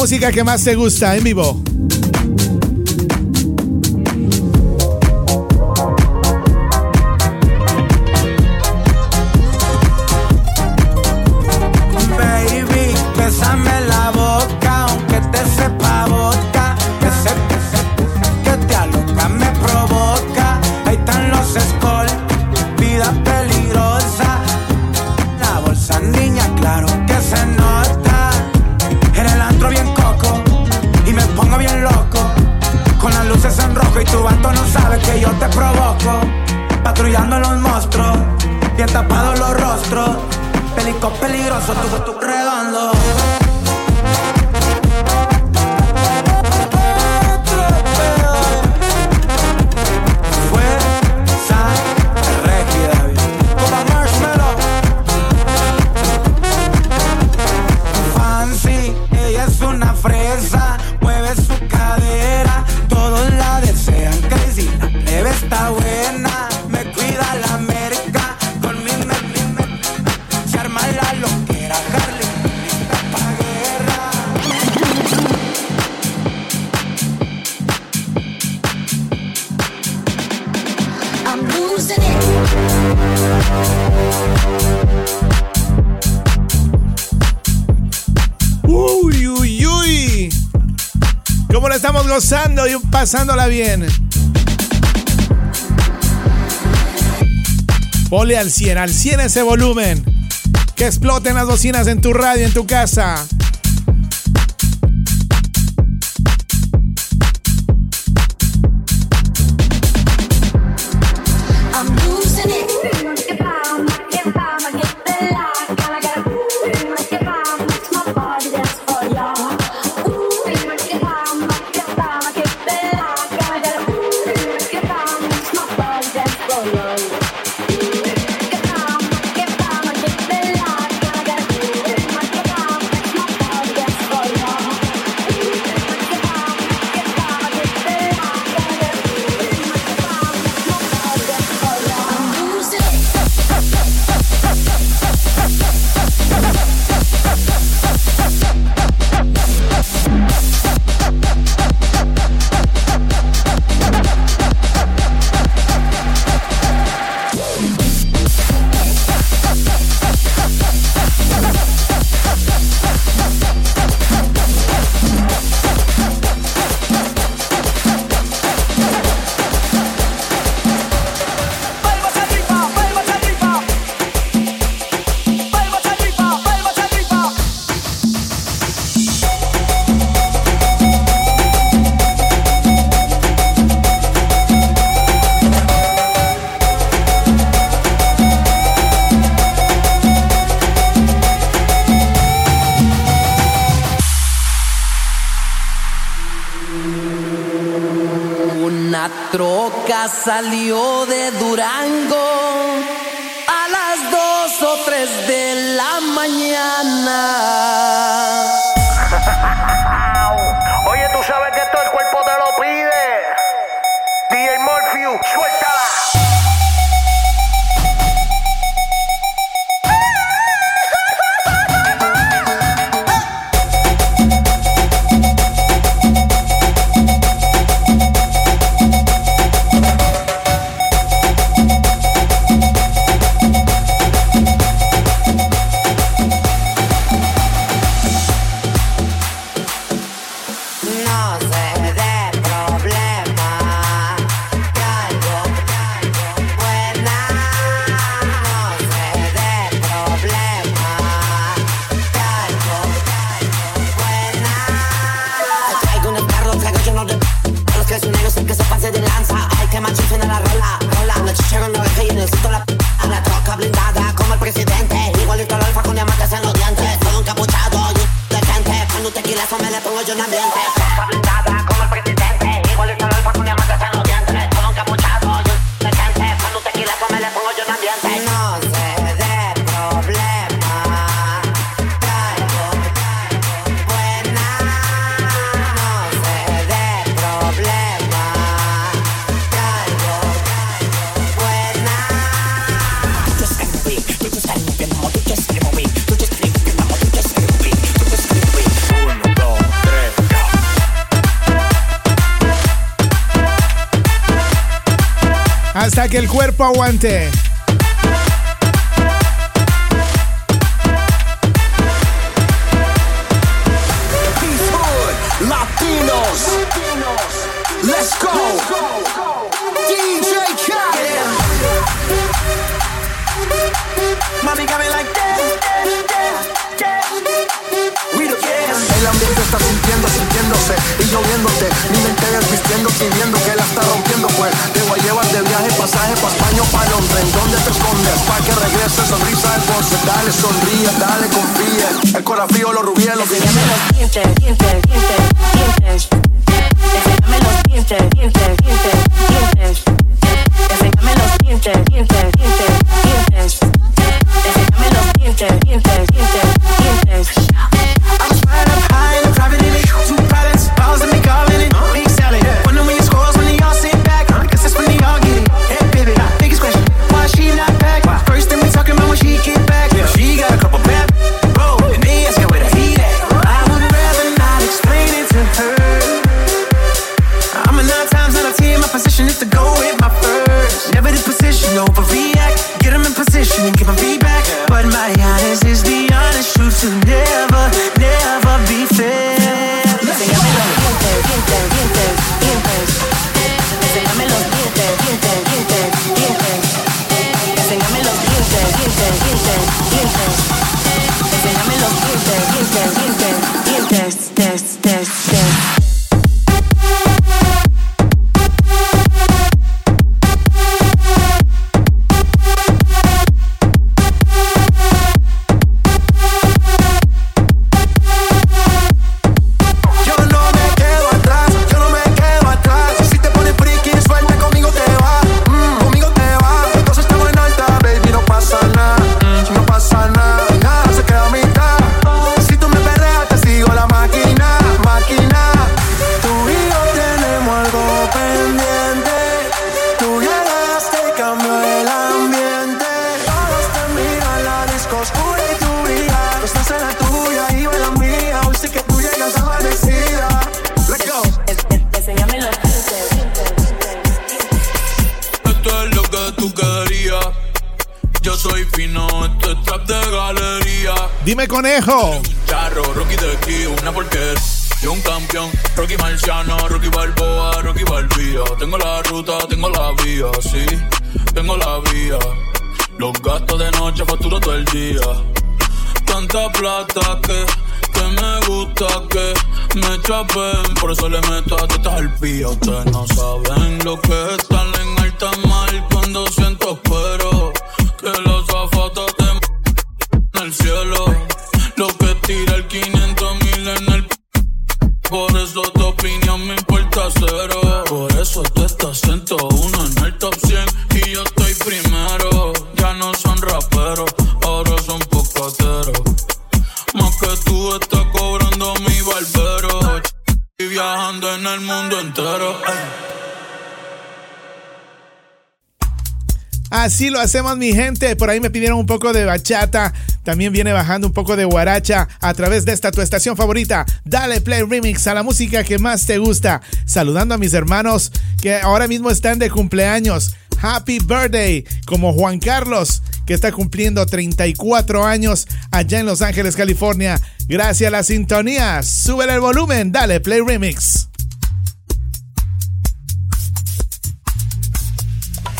música que más te gusta en vivo. pasándola bien. Ponle al 100, al 100 ese volumen. Que exploten las bocinas en tu radio, en tu casa. salió hasta que el cuerpo aguante. Latinos. Let's go. DJ Khaled. Mami, got me like that, We the El ambiente está sintiendo, sintiéndose y lloviéndote. Mi mente desvistiendo, pidiendo que ¿Dónde te escondes? Pa' que regrese, sonrisa del goce. Dale, sonríe, dale, confía. El corazón frío, los rubíes, los Enséñame los dientes, dientes, dientes, dientes. Enséñame los dientes, dientes, dientes, dientes. Enséñame los dientes, dientes, dientes, dientes. Enséñame los dientes, dientes, dientes. Así lo hacemos mi gente. Por ahí me pidieron un poco de bachata. También viene bajando un poco de guaracha a través de esta tu estación favorita. Dale play remix a la música que más te gusta. Saludando a mis hermanos que ahora mismo están de cumpleaños. Happy birthday como Juan Carlos que está cumpliendo 34 años allá en Los Ángeles, California. Gracias a la sintonía. Sube el volumen. Dale play remix.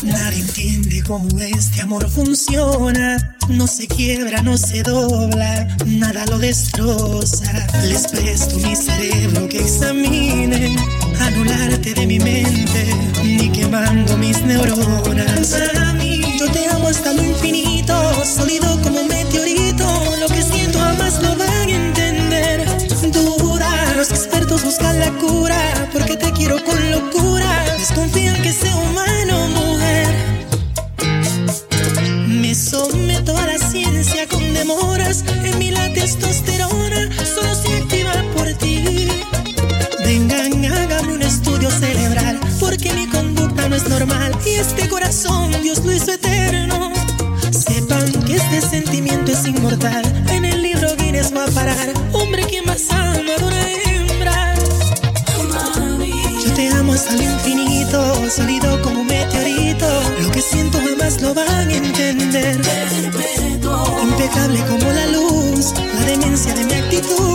Nadie entiende cómo este amor funciona. No se quiebra, no se dobla, nada lo destroza. Les presto mi cerebro que examine, anularte de mi mente, ni quemando mis neuronas. Yo te amo hasta lo infinito, sólido como meteorito. Lo que siento jamás lo van a entender. Duda, los expertos buscan la cura, porque te quiero con locura. Vengan, hágame un estudio cerebral, porque mi conducta no es normal. Y este corazón Dios lo hizo eterno. Sepan que este sentimiento es inmortal. En el libro Guinness va a parar. Hombre que más ama de hembra. Yo te amo hasta el infinito, sólido como un meteorito. Lo que siento jamás lo van a entender. Impecable como la luz, la demencia de mi actitud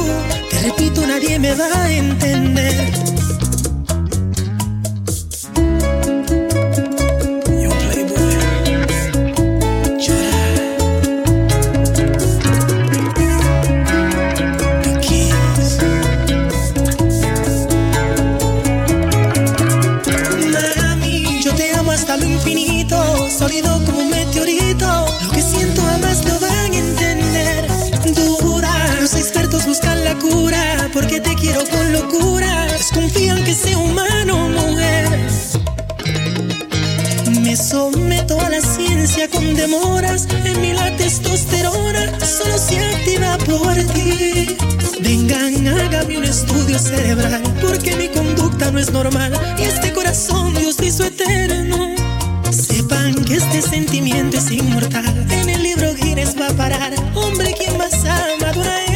repito, nadie me va a entender. Yo yo te amo hasta lo infinito, sólido. confían que sea humano, mujer. Me someto a la ciencia con demoras. En mí la testosterona solo se activa por ti. Vengan, hágame un estudio cerebral. Porque mi conducta no es normal. Y este corazón Dios hizo eterno. Sepan que este sentimiento es inmortal. En el libro Guinness va a parar. Hombre, quien más ama, dura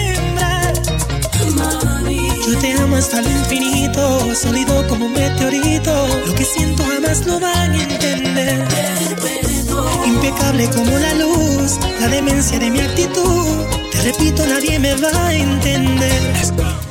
hasta el infinito, sólido como un meteorito. Lo que siento jamás lo van a entender. Impecable como la luz, la demencia de mi actitud. Te repito, nadie me va a entender.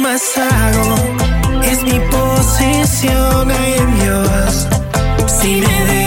más hago? Es mi posición, en am yours. Si me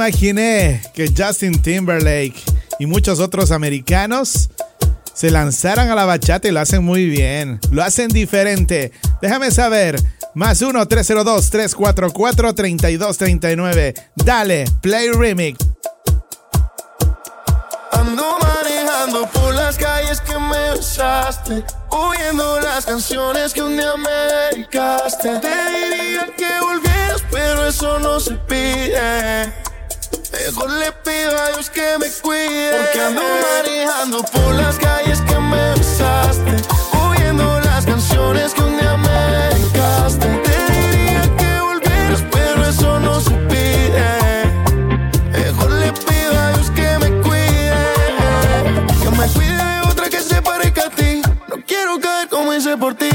imaginé que Justin Timberlake y muchos otros americanos se lanzaran a la bachata y lo hacen muy bien. Lo hacen diferente. Déjame saber. Más 1-302-344-3239. Dale, play remix. Ando manejando por las calles que me besaste, oyendo las canciones que un día me dedicaste. Te diría que volvieras, pero eso no se pide. Mejor le pido a Dios que me cuide. Porque ando manejando por las calles que me besaste, oyendo las canciones que un día me dedicaste. Te diría que volvieras, pero eso no se pide. Mejor le pido a Dios que me cuide. Que me cuide de otra que se parezca a ti. No quiero caer como hice por ti.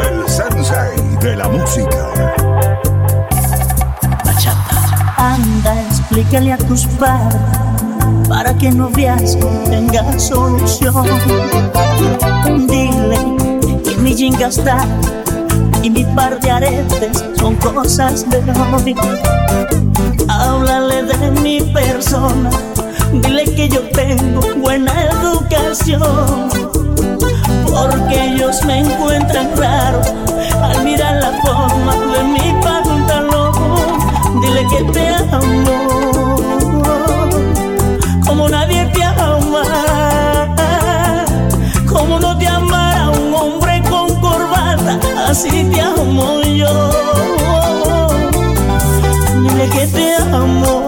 El sensei de la música. Anda, explícale a tus padres para que no veas tenga solución. Dile que mi jinga está y mi par de aretes son cosas de hoy. Háblale de mi persona, dile que yo tengo buena educación. Porque ellos me encuentran raro al mirar la forma de mi pantalón. Dile que te amo como nadie te ama. Como no te amara un hombre con corbata, así te amo yo. Dile que te amo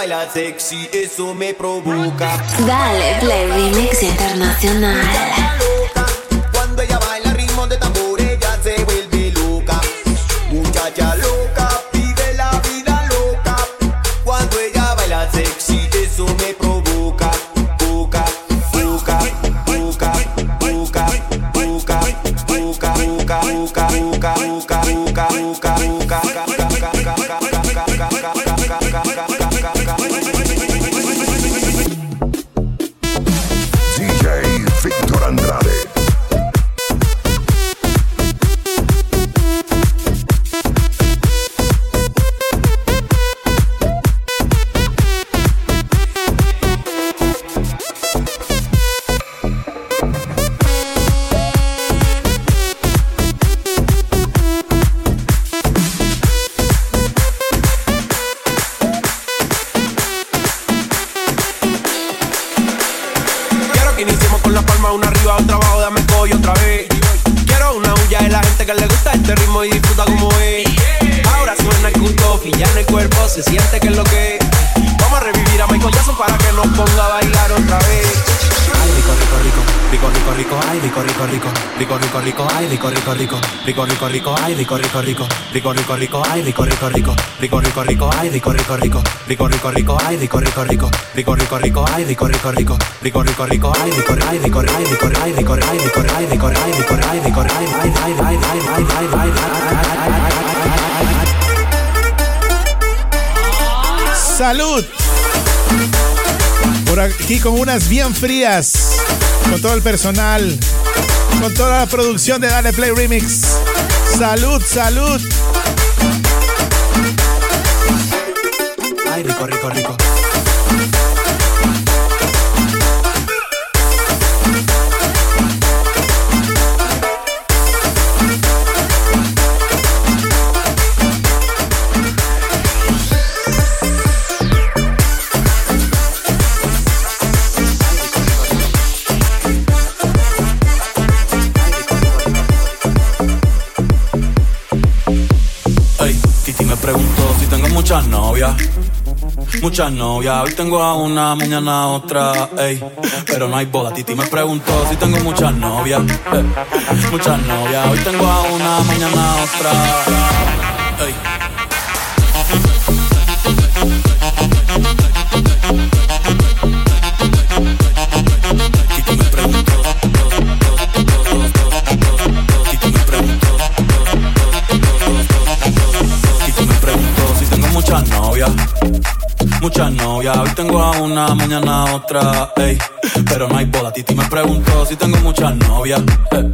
baila sexy, eso me provoca. Dale, play remix internacional. Rico, rico, rico, ay, rico, rico, rico, rico, rico, rico, ay, rico, rico, rico, rico, rico, rico, ay, rico, rico, rico, rico, rico, rico, ay, rico, rico, rico, rico, rico, rico, ay, rico, rico, rico, rico, rico, rico, ay, rico, ay, rico, ay, rico, ay, rico, ay, rico, ay, rico, ay, rico, ay, rico, Salud. Por aquí con unas bien frías. Con todo el personal. Con toda la producción de Dale Play Remix. Salud, salud. Ay, rico, rico, rico. Muchas novias, hoy tengo a una, mañana a otra. Pero no hay boda. Titi me preguntó si tengo muchas novias. eh, muchas novias, hoy tengo a una, mañana a otra. Novias, hoy tengo a una, mañana a otra, ey. Pero no hay boda. Titi me preguntó si tengo muchas novias. eh,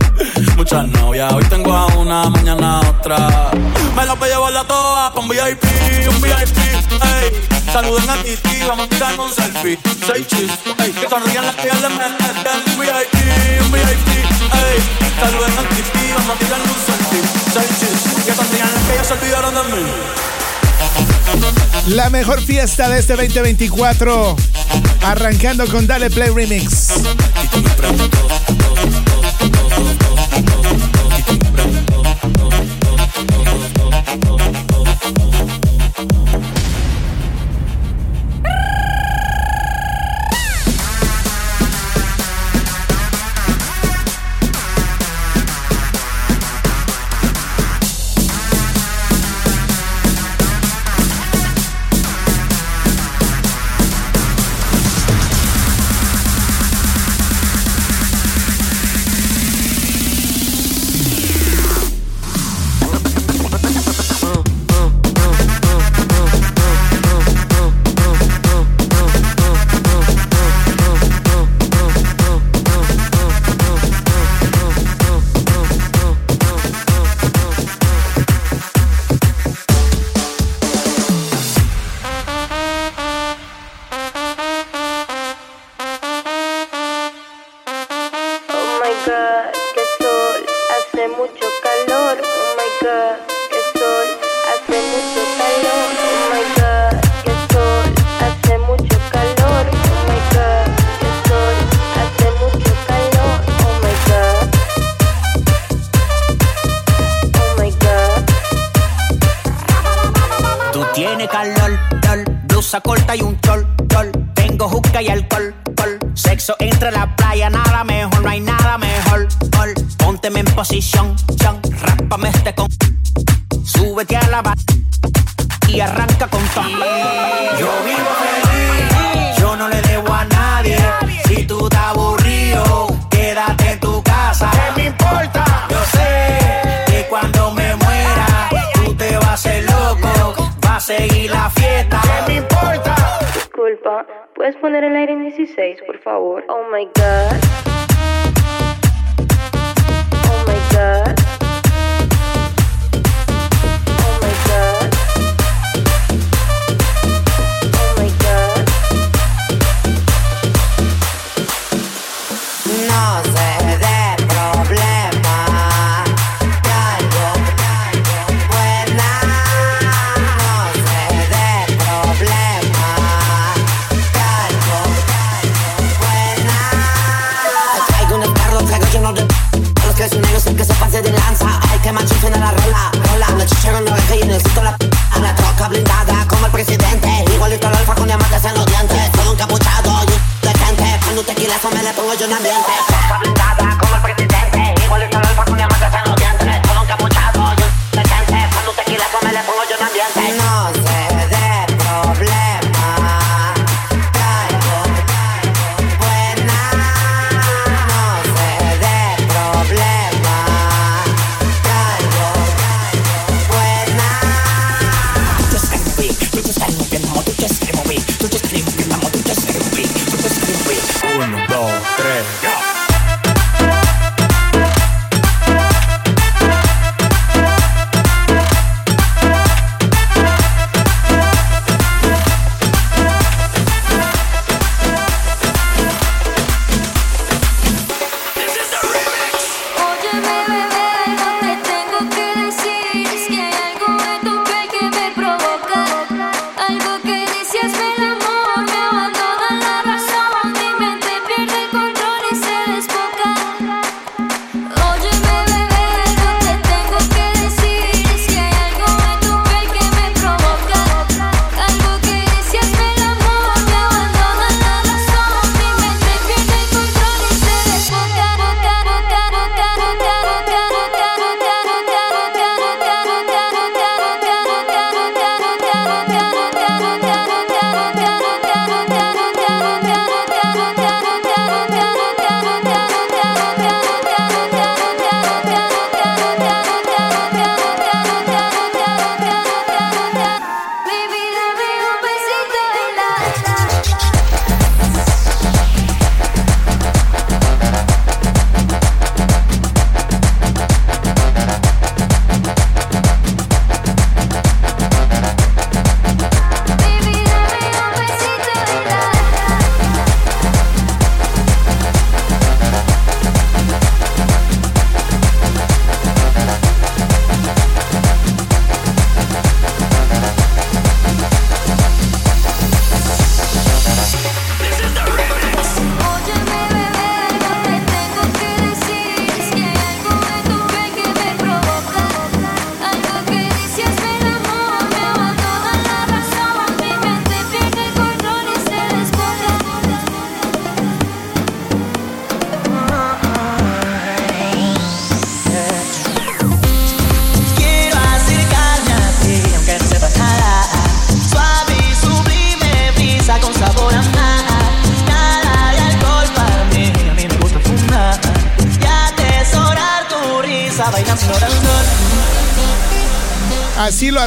Muchas novias, hoy tengo a una, mañana a otra. Me la voy a llevar la toa pa' un VIP, un VIP, ey. Saluden a Titi, vamos a tirar un selfie. Seis chis, ey. Que sonrían las le meten. Un VIP, un VIP, ey. Saluden a Titi, vamos a tirar un selfie. Seis chis, que sonrían las que ya se olvidaron de mí. La mejor fiesta de este 2024. Arrancando con Dale Play Remix.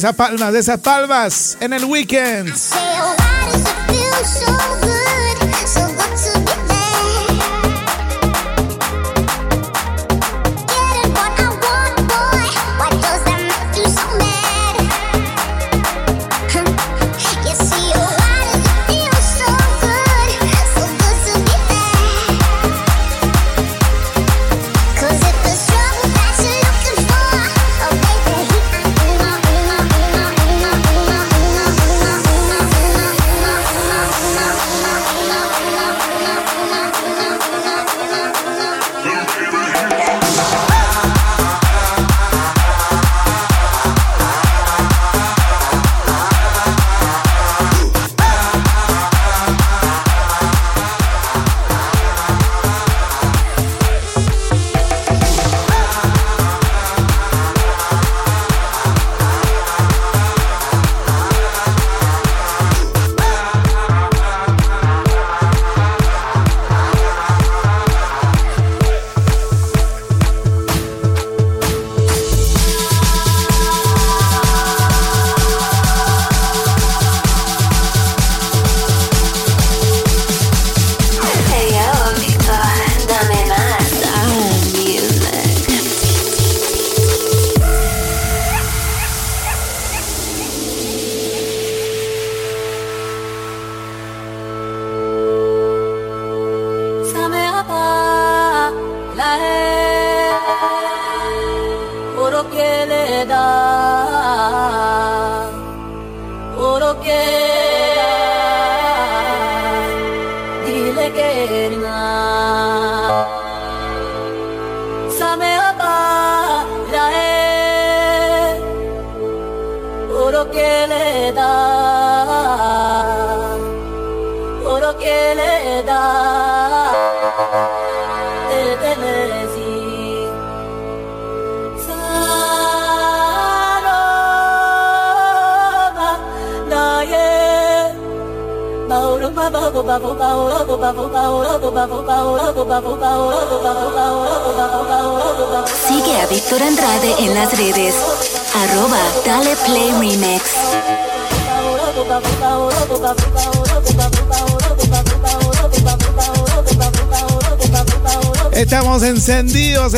esas palmas, de esas palmas en el weekend.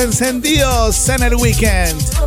Encendidos en el weekend.